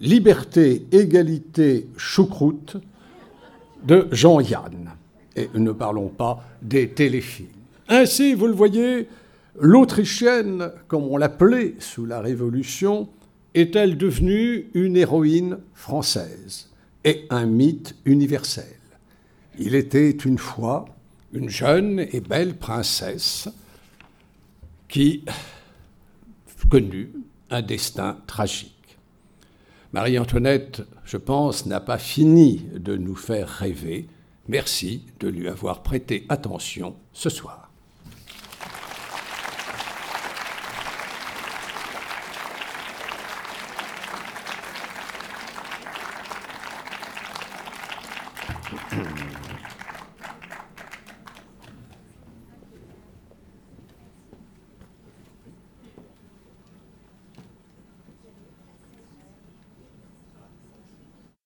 Speaker 1: Liberté, égalité, choucroute de Jean-Yann. Et ne parlons pas des téléfilms. Ainsi, vous le voyez, l'Autrichienne, comme on l'appelait sous la Révolution, est-elle devenue une héroïne française et un mythe universel? Il était une fois une jeune et belle princesse qui connut un destin tragique. Marie-Antoinette, je pense, n'a pas fini de nous faire rêver. Merci de lui avoir prêté attention ce soir.